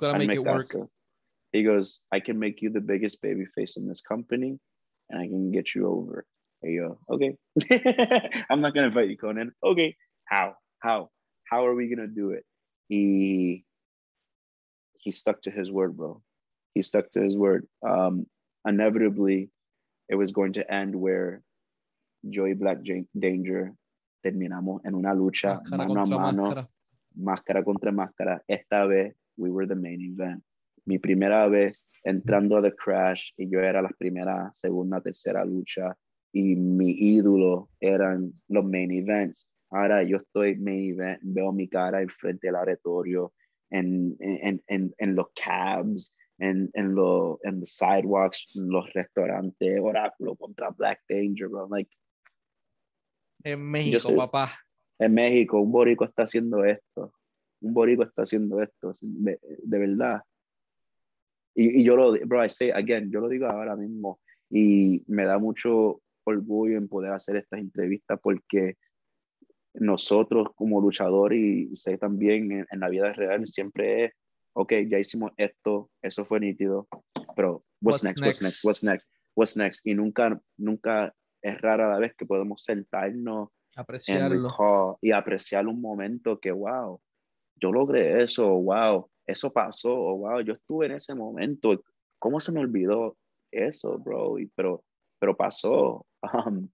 make it work. He goes, I can make you the biggest baby face in this company and I can get you over. I go, okay. *laughs* I'm not gonna fight you, Conan. Okay. How? How? How are we gonna do it? He he stuck to his word, bro. He stuck to his word. Um, inevitably, it was going to end where Joey Black Danger terminamos en una lucha máscara mano a mano, máscara. máscara contra máscara. Esta vez, we were the main event. Mi primera vez entrando a The Crash y yo era la primera, segunda, tercera lucha y mi ídolo eran los main events. Ahora yo estoy main event, veo mi cara enfrente del auditorio, en, en, en, en los cabs, en, en, lo, en los sidewalks, en los restaurantes, Oráculo contra Black Danger, bro. Like, en México, papá. En México, un borico está haciendo esto. Un borico está haciendo esto, de, de verdad. Y, y, yo lo, bro, I say again, yo lo digo ahora mismo y me da mucho orgullo en poder hacer estas entrevistas porque nosotros como luchadores y sé también en, la vida real siempre es, ok, ya hicimos esto, eso fue nítido, pero what's, next, what's next, what's next, what's next, y nunca, nunca es rara la vez que podemos sentarnos apreciarlo. y apreciar un momento que, wow, yo logré eso, wow, eso pasó, wow, yo estuve en ese momento, ¿cómo se me olvidó eso, bro? Y, pero, pero pasó. Um,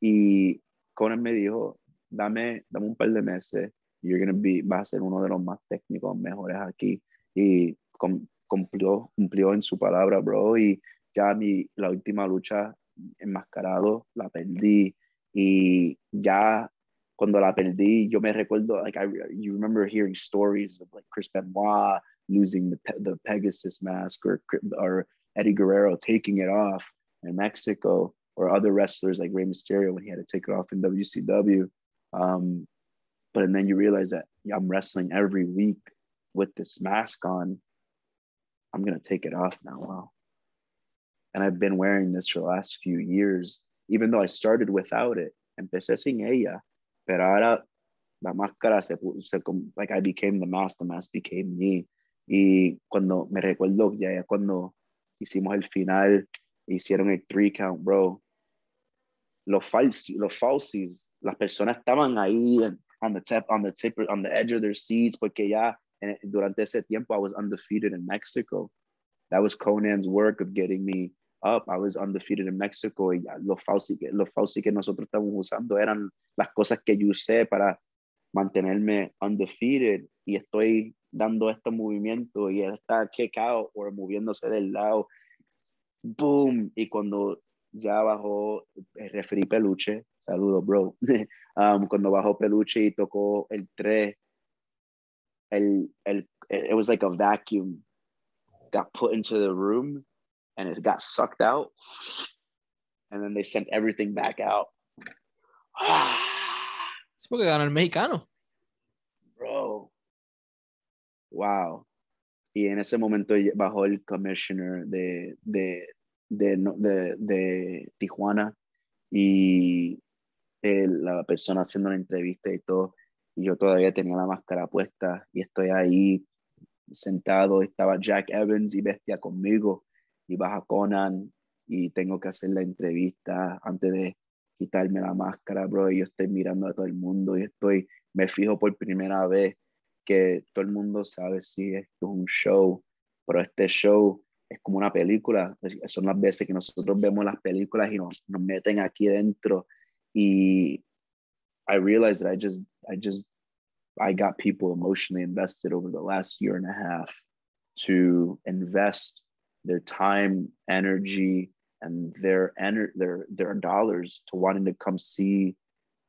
y Conan me dijo, dame, dame un par de meses, you're gonna be, vas a ser uno de los más técnicos, mejores aquí. Y cumplió, cumplió en su palabra, bro. Y ya mi, la última lucha enmascarado, la perdí. Y ya cuando la perdí, yo me recuerdo, like, I, you remember hearing stories of like Chris Benoit losing the, the Pegasus mask or, or Eddie Guerrero taking it off in Mexico or other wrestlers like Rey Mysterio when he had to take it off in WCW. Um, but and then you realize that I'm wrestling every week with this mask on. I'm gonna take it off now. Wow. And I've been wearing this for the last few years, even though I started without it. Empecé sin ella, pero ahora la máscara se, se like I became the mask, the mask became me. Y cuando me recuerdo ya, cuando hicimos el final, hicieron el three count, bro. Los falsis, los falsis, las personas estaban ahí on the tip, on the tip, on the edge of their seats, porque ya durante ese tiempo I was undefeated in Mexico. That was Conan's work of getting me up. I was undefeated in Mexico y los falsi, los falsi que nosotros estamos usando eran las cosas que yo usé para mantenerme undefeated y estoy dando este movimiento y él está kick out o moviéndose del lado. Boom. Y cuando ya bajó el referí Peluche, saludo, bro. *laughs* um, cuando bajó Peluche y tocó el 3, el, el, it was like a vacuum got put into the room and it got sucked out. And then they sent everything back out. *sighs* es porque ganó el mexicano. Bro. Wow. Y en ese momento bajó el commissioner de, de, de, de, de Tijuana y la persona haciendo la entrevista y todo. Y yo todavía tenía la máscara puesta y estoy ahí sentado. Estaba Jack Evans y Bestia conmigo y baja Conan y tengo que hacer la entrevista antes de quitarme la máscara, bro. Yo estoy mirando a todo el mundo y estoy, me fijo por primera vez que todo el mundo sabe si es un show, pero este show es como una película. Son las veces que nosotros vemos las películas y nos, nos meten aquí dentro. Y I realized that I just, I just, I got people emotionally invested over the last year and a half to invest their time, energy, and their ener- their their dollars to wanting to come see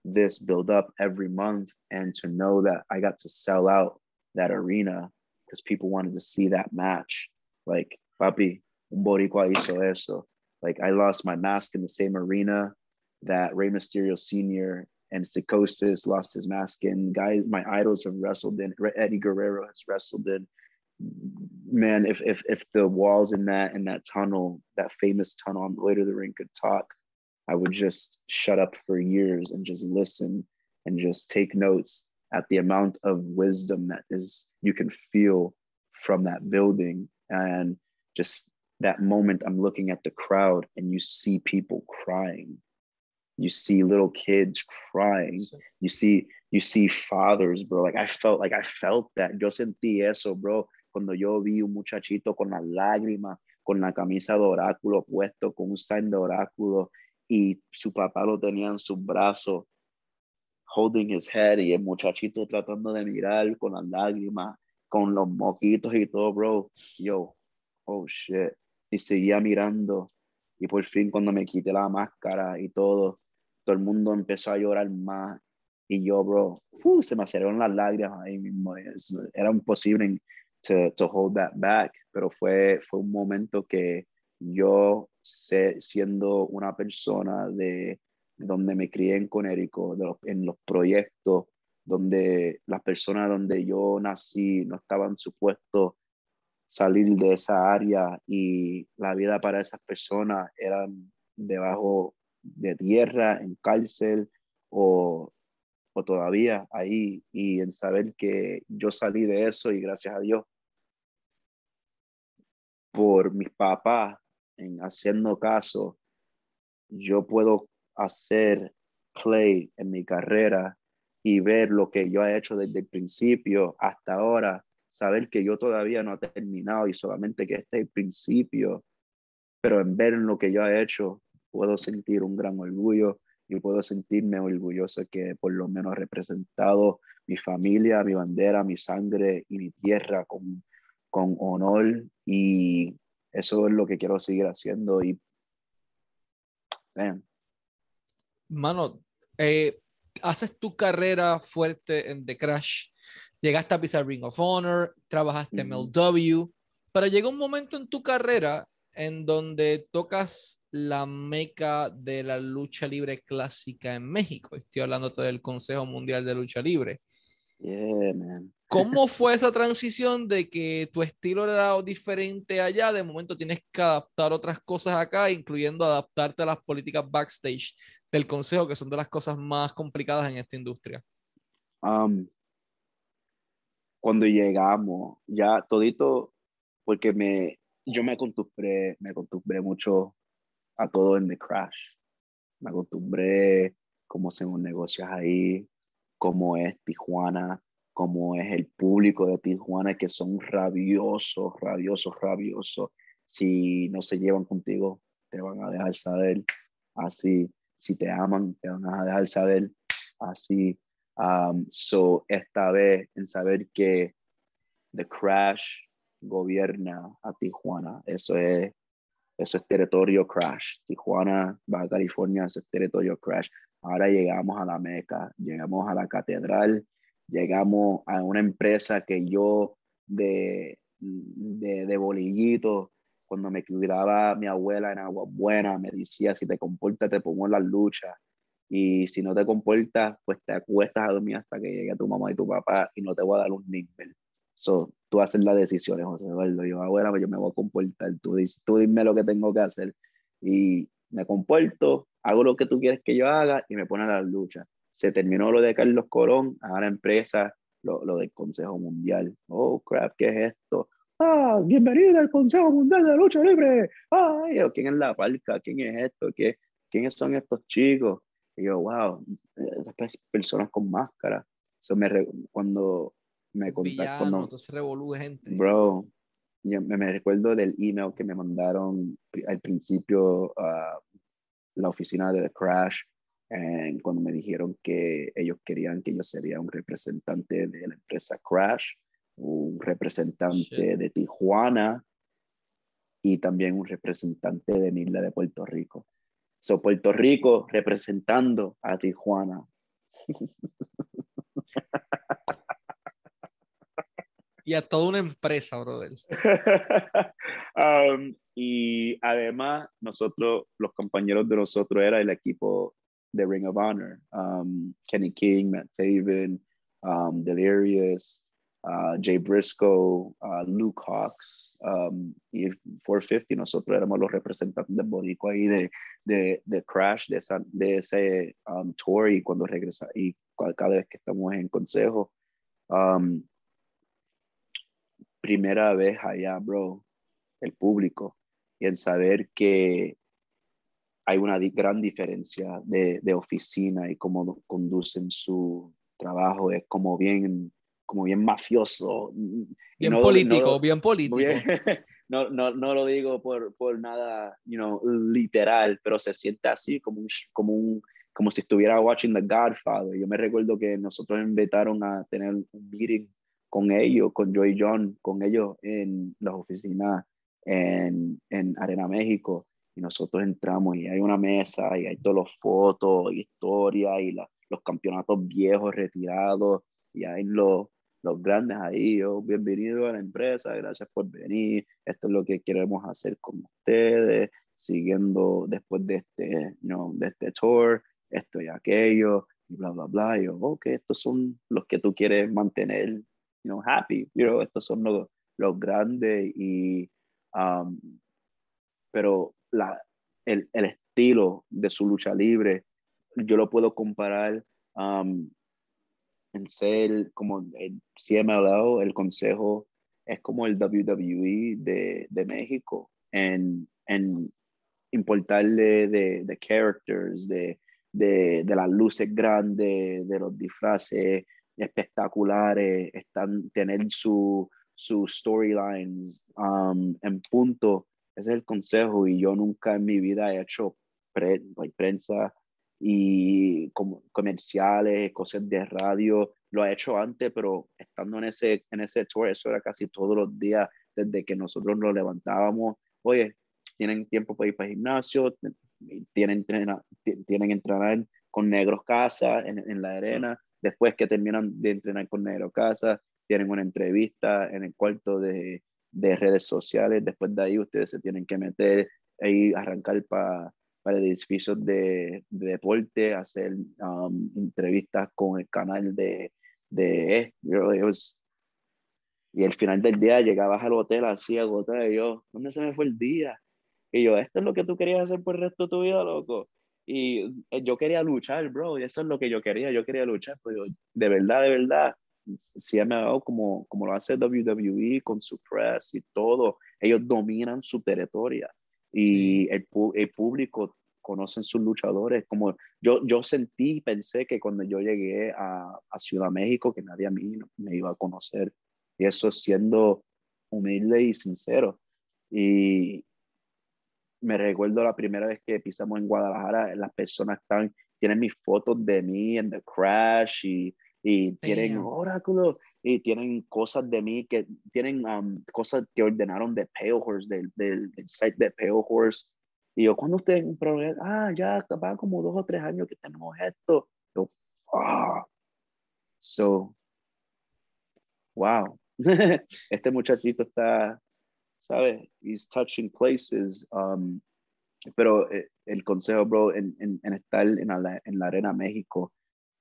this build up every month and to know that I got to sell out that arena because people wanted to see that match. Like, papi, un boricua hizo eso. Like, I lost my mask in the same arena that Rey Mysterio Sr. and Psychosis lost his mask in. Guys, my idols have wrestled in. Eddie Guerrero has wrestled in. Man, if if if the walls in that in that tunnel, that famous tunnel on to the ring could talk, I would just shut up for years and just listen and just take notes at the amount of wisdom that is you can feel from that building. And just that moment i'm looking at the crowd and you see people crying. You see little kids crying. You see you see fathers bro. Like i felt like i felt that. Yo sentí eso bro cuando yo vi un muchachito con las lágrimas con la camisa de oráculo puesto con un sign de oráculo y su papá lo tenía en sus brazos, holding his head, y el muchachito tratando de mirar con las lágrimas, con los moquitos y todo, bro. Yo, oh shit. Y seguía mirando. Y por fin, cuando me quité la máscara y todo, todo el mundo empezó a llorar más. Y yo, bro, uh, se me aceleraron las lágrimas ahí mismo. Era imposible to, to hold that back, pero fue, fue un momento que yo siendo una persona de donde me crié en Conérico, en los proyectos, donde las personas donde yo nací no estaban supuestos salir de esa área y la vida para esas personas eran debajo de tierra, en cárcel o, todavía ahí y en saber que yo salí de eso y gracias a Dios por mis papás en haciendo caso, yo puedo hacer play en mi carrera y ver lo que yo he hecho desde el principio hasta ahora, saber que yo todavía no he terminado y solamente que este es el principio, pero en ver lo que yo he hecho, puedo sentir un gran orgullo y puedo sentirme orgulloso que por lo menos he representado mi familia, mi bandera, mi sangre y mi tierra con, con honor. Y eso es lo que quiero seguir haciendo y Mano, eh, haces tu carrera fuerte en The Crash, llegaste a pisar Ring of Honor, trabajaste en MLW, pero llega un momento en tu carrera en donde tocas la meca de la lucha libre clásica en México. Estoy hablando del Consejo Mundial de Lucha Libre. Yeah, man. ¿Cómo *laughs* fue esa transición de que tu estilo era diferente allá? De momento tienes que adaptar otras cosas acá, incluyendo adaptarte a las políticas backstage del consejo, que son de las cosas más complicadas en esta industria. Um, cuando llegamos, ya todito, porque me, yo me acostumbré, me acostumbré mucho a todo en The Crash. Me acostumbré cómo se un negocios ahí, cómo es Tijuana, cómo es el público de Tijuana, que son rabiosos, rabiosos, rabiosos. Si no se llevan contigo, te van a dejar saber así. Si te aman, te van a dejar saber así. Um, so, esta vez en saber que The Crash gobierna a Tijuana, eso es, eso es territorio Crash. Tijuana, Baja California, eso es territorio Crash. Ahora llegamos a la Meca, llegamos a la catedral, llegamos a una empresa que yo de, de, de bolillito, cuando me cuidaba mi abuela en Agua Buena, me decía, si te comportas, te pongo en las luchas. Y si no te comportas, pues te acuestas a dormir hasta que llegue tu mamá y tu papá y no te voy a dar un nivel. So, tú haces las decisiones, José Eduardo. Yo, abuela, pues yo me voy a comportar. Tú, tú dime lo que tengo que hacer. Y me comporto, hago lo que tú quieres que yo haga y me pone a la lucha. Se terminó lo de Carlos Colón, ahora empresa lo, lo del Consejo Mundial. Oh, crap, ¿qué es esto? Ah, bienvenida al Consejo Mundial de la Lucha Libre. Ay, ¿quién es la parca? ¿Quién es esto? ¿Qué, ¿Quiénes son estos chicos? Y yo, wow, estas personas con máscara. Eso me, cuando me contaste, cuando, gente. Bro, yo me, recuerdo del email que me mandaron al principio a la oficina de The Crash, cuando me dijeron que ellos querían que yo sería un representante de la empresa Crash, un representante de Tijuana y también un representante de Isla de Puerto Rico. So, Puerto Rico representando a Tijuana. *laughs* y a toda una empresa, brother. *laughs* um, y además, nosotros, los compañeros de nosotros, era el equipo de Ring of Honor. Um, Kenny King, Matt Taven, um, Delirious, uh, Jay Briscoe, uh, Luke Hawks um, y 450. Nosotros éramos los representantes de Borico ahí de, de, de Crash, de, esa, de ese um, tour y cuando regresa y cada vez que estamos en consejo. Um, primera vez allá, bro, el público, y el saber que hay una gran diferencia de, de, oficina y cómo conducen su trabajo, es como bien, como bien mafioso. Bien político, bien político. *laughs* no, no, no lo digo por, por nada, you know, literal, pero se siente así, como un, como un, como si estuviera watching The Godfather. Yo me recuerdo que nosotros invitaron a tener un meeting con ellos, con Joy John, con ellos en las oficinas en, en Arena México. Y nosotros entramos y hay una mesa y hay todas las fotos, historia y los campeonatos viejos retirados y hay los, los grandes ahí. Yo, bienvenido a la empresa, gracias por venir. Esto es lo que queremos hacer con ustedes, siguiendo después de este, you de este tour, esto y aquello, y bla, bla, bla. Y yo, ok, estos son los que tú quieres mantener you know, happy, you know, estos son los, los grandes y, um, pero la, el, el, estilo de su lucha libre, yo lo puedo comparar um, ser como el CMLL, el consejo, es como el WWE de, de México en, en importarle de, de characters, de, de, de, las luces grandes, de los disfraces espectaculares, están, tener su, sus storylines um, en punto. Ese es el consejo y yo nunca en mi vida he hecho prensa y como comerciales, cosas de radio. Lo he hecho antes, pero estando en ese, en ese tour, eso era casi todos los días desde que nosotros nos levantábamos. Oye, tienen tiempo para ir para el gimnasio, tienen, tienen entrenar con Negros Casa en, en la arena. Después que terminan de entrenar con Negros Casa, tienen una entrevista en el cuarto de, de redes sociales. Después de ahí, ustedes se tienen que meter y arrancar para para edificios de, de deporte, hacer um, entrevistas con el canal de, de y al final del día llegabas al hotel así agotado y yo, ¿dónde se me fue el día? Y yo, ¿esto es lo que tú querías hacer por el resto de tu vida, loco? Y eh, yo quería luchar, bro, y eso es lo que yo quería, yo quería luchar, pero de verdad, de verdad, si me ha dado como, como lo hace WWE con su press y todo, ellos dominan su territorio y el, el, público conocen sus luchadores. Como yo, yo sentí y pensé que cuando yo llegué a, a Ciudad México, que nadie a mí me iba a conocer. Y eso siendo humilde y sincero. Y me recuerdo la primera vez que pisamos en Guadalajara, las personas están, tienen mis fotos de mí en The Crash y, y tienen oráculos y tienen cosas de mí que tienen um, cosas que ordenaron de Pale Horse, del, del, site de Pale Horse. Y yo, ¿cuándo ustedes? Ah, ya van como dos o tres años que tenemos esto. Yo, ah. So, wow. *laughs* este muchachito está, ¿sabes? He's touching places. Um, pero eh, el consejo, bro, en, en, en estar en la, en la Arena México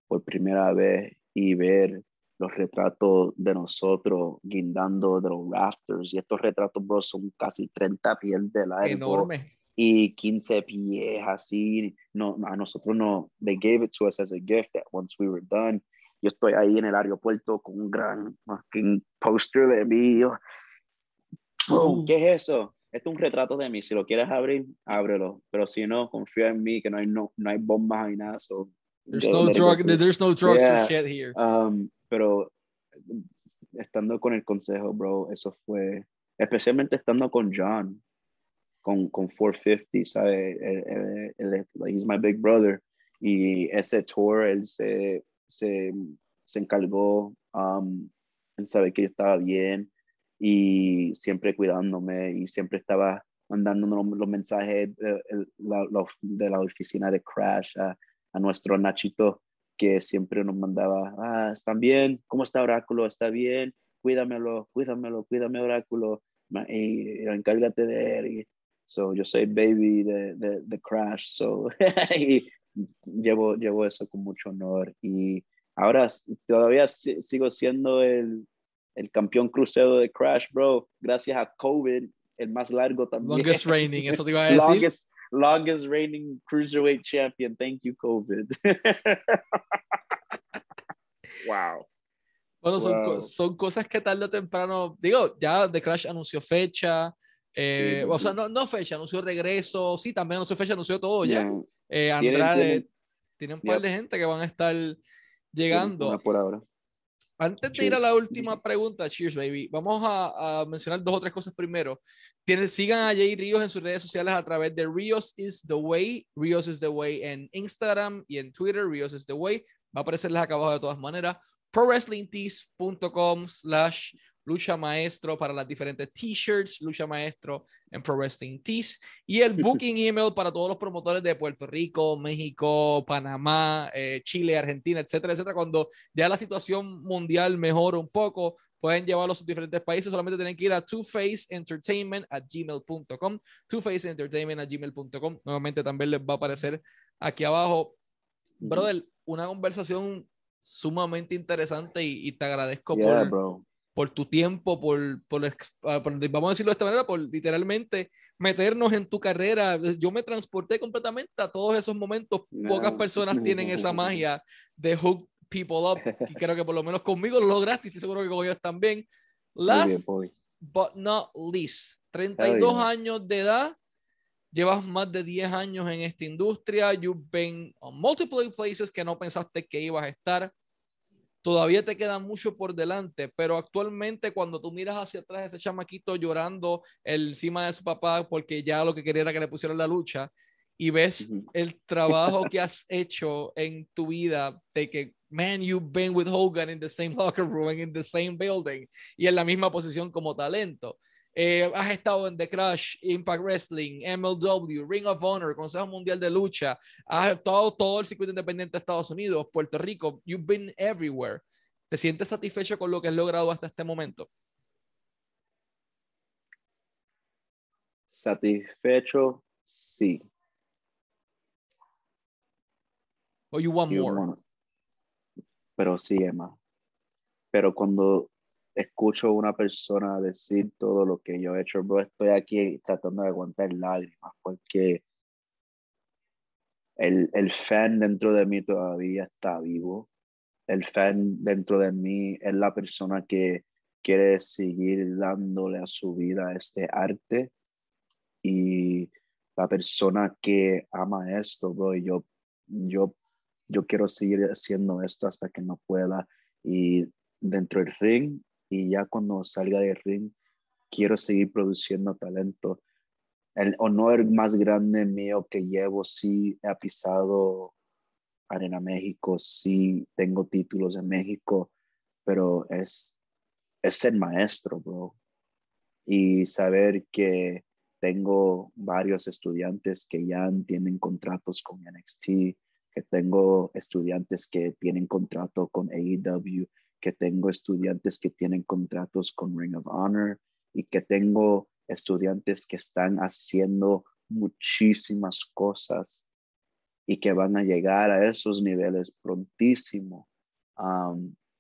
por primera vez y ver los retratos de nosotros guindando de los rafters. Y estos retratos, bro, son casi 30 pies de largo. Enorme. Y 15 pies así. No, a nosotros no, they gave it to us as a gift that once we were done. Yo estoy ahí en el aeropuerto con un gran poster de mí. ¿Qué es eso? Esto es un retrato de mí. Si lo quieres abrir, ábrelo. Pero si no, confía en mí que no hay, no, no hay bombas ni nada. So, there's, no drug, there's no drugs yeah. or shit here. Um, pero estando con el consejo, bro, eso fue, especialmente estando con John, con, con 450, ¿sabes? Él, él, he's my big brother. Y ese tour, él se, se, se encargó, um, él sabe que yo estaba bien y siempre cuidándome y siempre estaba mandándonos los, mensajes de, la, de, la, oficina de Crash a, a nuestro Nachito que siempre nos mandaba, ah, ¿están bien? ¿Cómo está Oráculo? ¿Está bien? Cuídamelo, cuídamelo, cuídame Oráculo, y, encárgate de él. Y, so, yo soy baby de, de, de Crash, so, *laughs* y llevo, llevo eso con mucho honor. Y ahora todavía sigo siendo el, el campeón crucero de Crash, bro, gracias a COVID, el más largo también. Longest reigning, eso te iba a decir. Longest, longest reigning cruiserweight champion. Thank you, COVID. *laughs* wow. Bueno, son, wow. son, cosas que tarde o temprano, digo, ya The Crash anunció fecha, eh, sí. o sea, no, no, fecha, anunció regreso, sí, también anunció fecha, anunció todo ya. Yeah. Eh, Andrade, tienen un par de gente que van a estar llegando. Por ahora. Antes de ir a la última pregunta, cheers, baby, vamos a, a, mencionar dos o tres cosas primero. Tienen, sigan a Jay Ríos en sus redes sociales a través de Rios is the way, Rios is the way en Instagram y en Twitter, Rios is the way. Va a aparecerles acá abajo de todas maneras. ProWrestlingTees.com slash Lucha Maestro para las diferentes t-shirts, Lucha Maestro en Pro Wrestling Tees y el *laughs* booking email para todos los promotores de Puerto Rico, México, Panamá, eh, Chile, Argentina, etcétera, etcétera. Cuando ya la situación mundial mejora un poco, pueden llevarlo a sus diferentes países. Solamente tienen que ir a twofaceentertainment at gmail.com, twofaceentertainment at gmail.com. Nuevamente también les va a aparecer aquí abajo. Brother, una conversación sumamente interesante y, y te agradezco yeah, por, bro por tu tiempo, por, por, ah, por, vamos a decirlo de esta manera, por literalmente meternos en tu carrera. Yo me transporté completamente a todos esos momentos. Pocas personas tienen esa magia de Hook people up. Y creo que por lo menos conmigo lo lograste y estoy seguro que con ellos también. Last but not least, 32 años de edad. Llevas más de 10 años en esta industria. You've been on multiple places que no pensaste que ibas a estar. Todavía te queda mucho por delante, pero actualmente cuando tú miras hacia atrás ese chamaquito llorando encima de su papá porque ya lo que quería era que le pusieran la lucha y ves el trabajo que has hecho en tu vida de que man, you've been with Hogan in the same locker room and in the same building y en la misma posición como talento. Eh, has estado en The Crash, Impact Wrestling, MLW, Ring of Honor, Consejo Mundial de Lucha, has estado todo el circuito independiente de Estados Unidos, Puerto Rico, you've been everywhere. ¿Te sientes satisfecho con lo que has logrado hasta este momento? Satisfecho, sí. O you want more. Pero sí, Emma. Pero cuando escucho a una persona decir todo lo que yo he hecho, bro, estoy aquí tratando de aguantar lágrimas porque el, el fan dentro de mí todavía está vivo. El fan dentro de mí es la persona que quiere seguir dándole a su vida este arte y la persona que ama esto, bro, yo, yo, yo quiero seguir haciendo esto hasta que no pueda y dentro del ring y ya cuando salga del ring quiero seguir produciendo talento. El honor más grande mío que llevo, sí he pisado Arena México, sí tengo títulos en México, pero es, es ser maestro, bro. Y saber que tengo varios estudiantes que ya tienen contratos con NXT, que tengo estudiantes que tienen contrato con AEW, que tengo estudiantes que tienen contratos con Ring of Honor y que tengo estudiantes que están haciendo muchísimas cosas y que van a llegar a esos niveles prontísimo.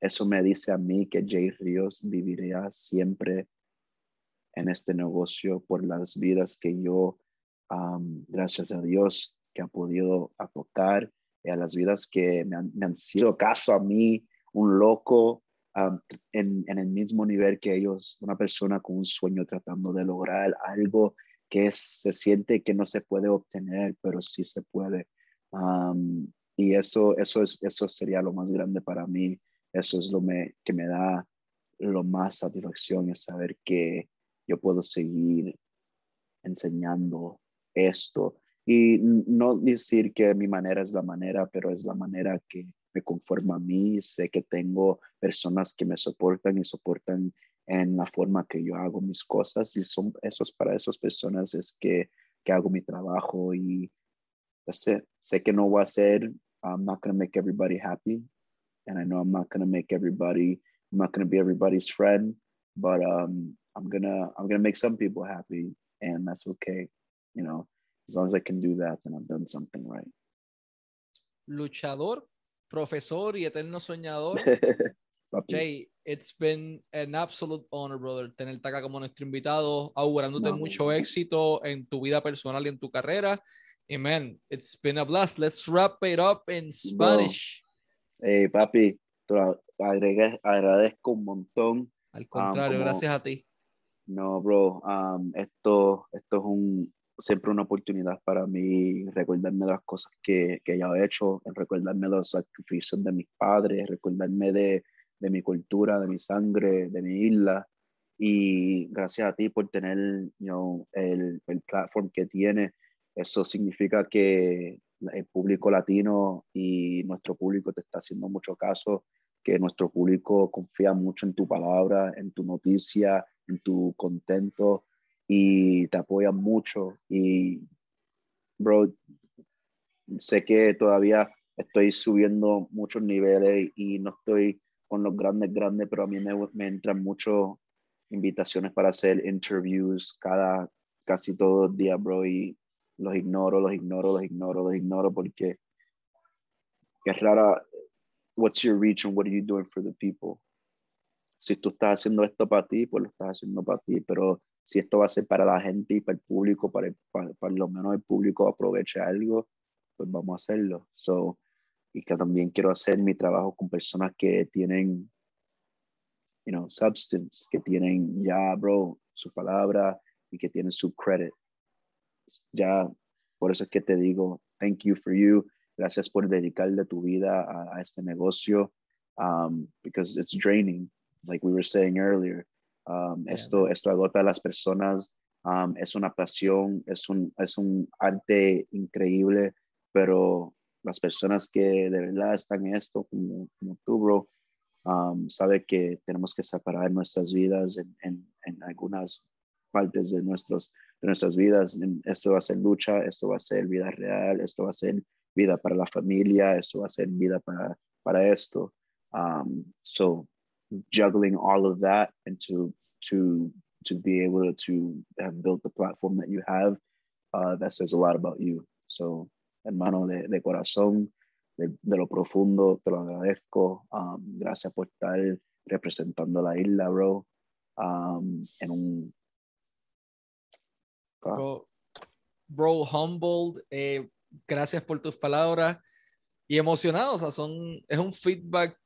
eso me dice a mí que Jay Ríos viviría siempre en este negocio por las vidas que yo, gracias a Dios, que ha podido tocar y a las vidas que han, me han sido caso a mí un loco en, en, el mismo nivel que ellos, una persona con un sueño tratando de lograr algo que se siente que no se puede obtener, pero sí se puede. y eso, eso, es, eso sería lo más grande para mí. Eso es lo me, que me da lo más satisfacción, es saber que yo puedo seguir enseñando esto. Y no decir que mi manera es la manera, pero es la manera que me conforma a mí, sé que tengo personas que me soportan y soportan en la forma que yo hago mis cosas y son esos para esas personas es que, que hago mi trabajo y sé, sé que no voy a ser, I'm not going to make everybody happy and I know I'm not going to make everybody, I'm not going to be everybody's friend, but um, I'm going I'm going to make some people happy and that's okay, you know, as long as I can do that, then I've done something right. Luchador profesor y eterno soñador. *laughs* Jay, it's been an absolute honor, brother, tenerte acá como nuestro invitado, augurándote mucho éxito en tu vida personal y en tu carrera. Y man, it's been a blast. Let's wrap it up in Spanish. Hey, papi, te agradezco un montón. Al contrario, um, gracias a ti. No, bro, um, esto, esto es un, siempre una oportunidad para mí recordarme las cosas que, que ya he hecho, recordarme los sacrificios de mis padres, recordarme de, de mi cultura, de mi sangre, de mi isla. Y gracias a ti por tener you el, el platform que tiene. Eso significa que el público latino y nuestro público te está haciendo mucho caso, que nuestro público confía mucho en tu palabra, en tu noticia, en tu contento y te apoyan mucho. Y, bro, sé que todavía estoy subiendo muchos niveles y no estoy con los grandes, grandes, pero a mí me, me entran muchas invitaciones para hacer interviews cada, casi todos los días, bro, y los ignoro, los ignoro, los ignoro, los ignoro porque es rara. What's your reach and what are you doing for the people? Si tú estás haciendo esto para ti, pues lo estás haciendo para ti, pero si esto va a ser para la gente y para el público, para, para, lo menos el público aproveche algo, pues vamos a hacerlo. So, y que también quiero hacer mi trabajo con personas que tienen, you know, substance, que tienen ya, bro, su palabra y que tienen su credit. Ya, por eso es que te digo, thank you for you. Gracias por dedicarle tu vida a, a este negocio, um, because it's draining, like we were saying earlier. Um, yeah, esto, esto agota a las personas. Um, es una pasión, es un, es un arte increíble, pero las personas que de verdad están en esto, como, como tú, bro, um, sabe que tenemos que separar nuestras vidas en, en, en algunas partes de, nuestros, de nuestras vidas. Esto va a ser lucha, esto va a ser vida real, esto va a ser vida para la familia, esto va a ser vida para, para esto. Um, so juggling all of that and to, to, to be able to have built the platform that you have, uh, that says a lot about you. So hermano, de, de corazón, de, de, lo profundo, te lo agradezco. Um, gracias por estar representando la isla, bro. Um, en un... Bro, bro, humbled. Eh, gracias por tus palabras. Y emocionado, o sea, son, es un feedback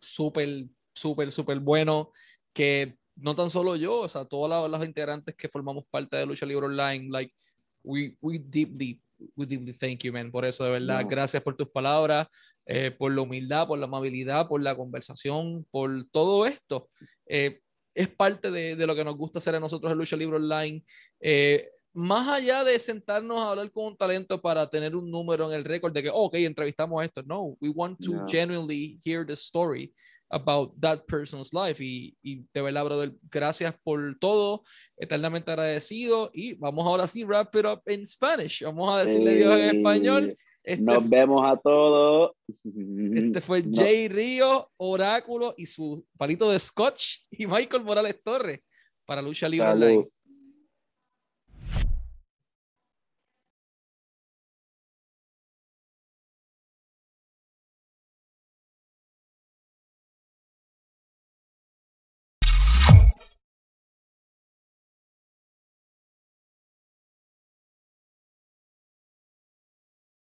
súper, súper, súper bueno que no tan solo yo, o sea, todos los, integrantes que formamos parte de Lucha Libre Online, like, we, we deeply we deeply thank you, man, por eso, de verdad. No. Gracias por tus palabras, eh, por la humildad, por la amabilidad, por la conversación, por todo esto. Eh, es parte de, de, lo que nos gusta hacer a nosotros en Lucha Libre Online. Eh, más allá de sentarnos a hablar con un talento para tener un número en el récord de que, ok, entrevistamos a esto. No, we want to no. genuinely hear the story about that person's life. Y, y de verdad, brother, gracias por todo, eternamente agradecido. Y vamos ahora sí, wrap it up in Spanish. Vamos a decirle Dios en español. Este Nos vemos a todos. Este fue no. Jay Río, Oráculo y su palito de Scotch y Michael Morales Torres para Lucha Libre Online.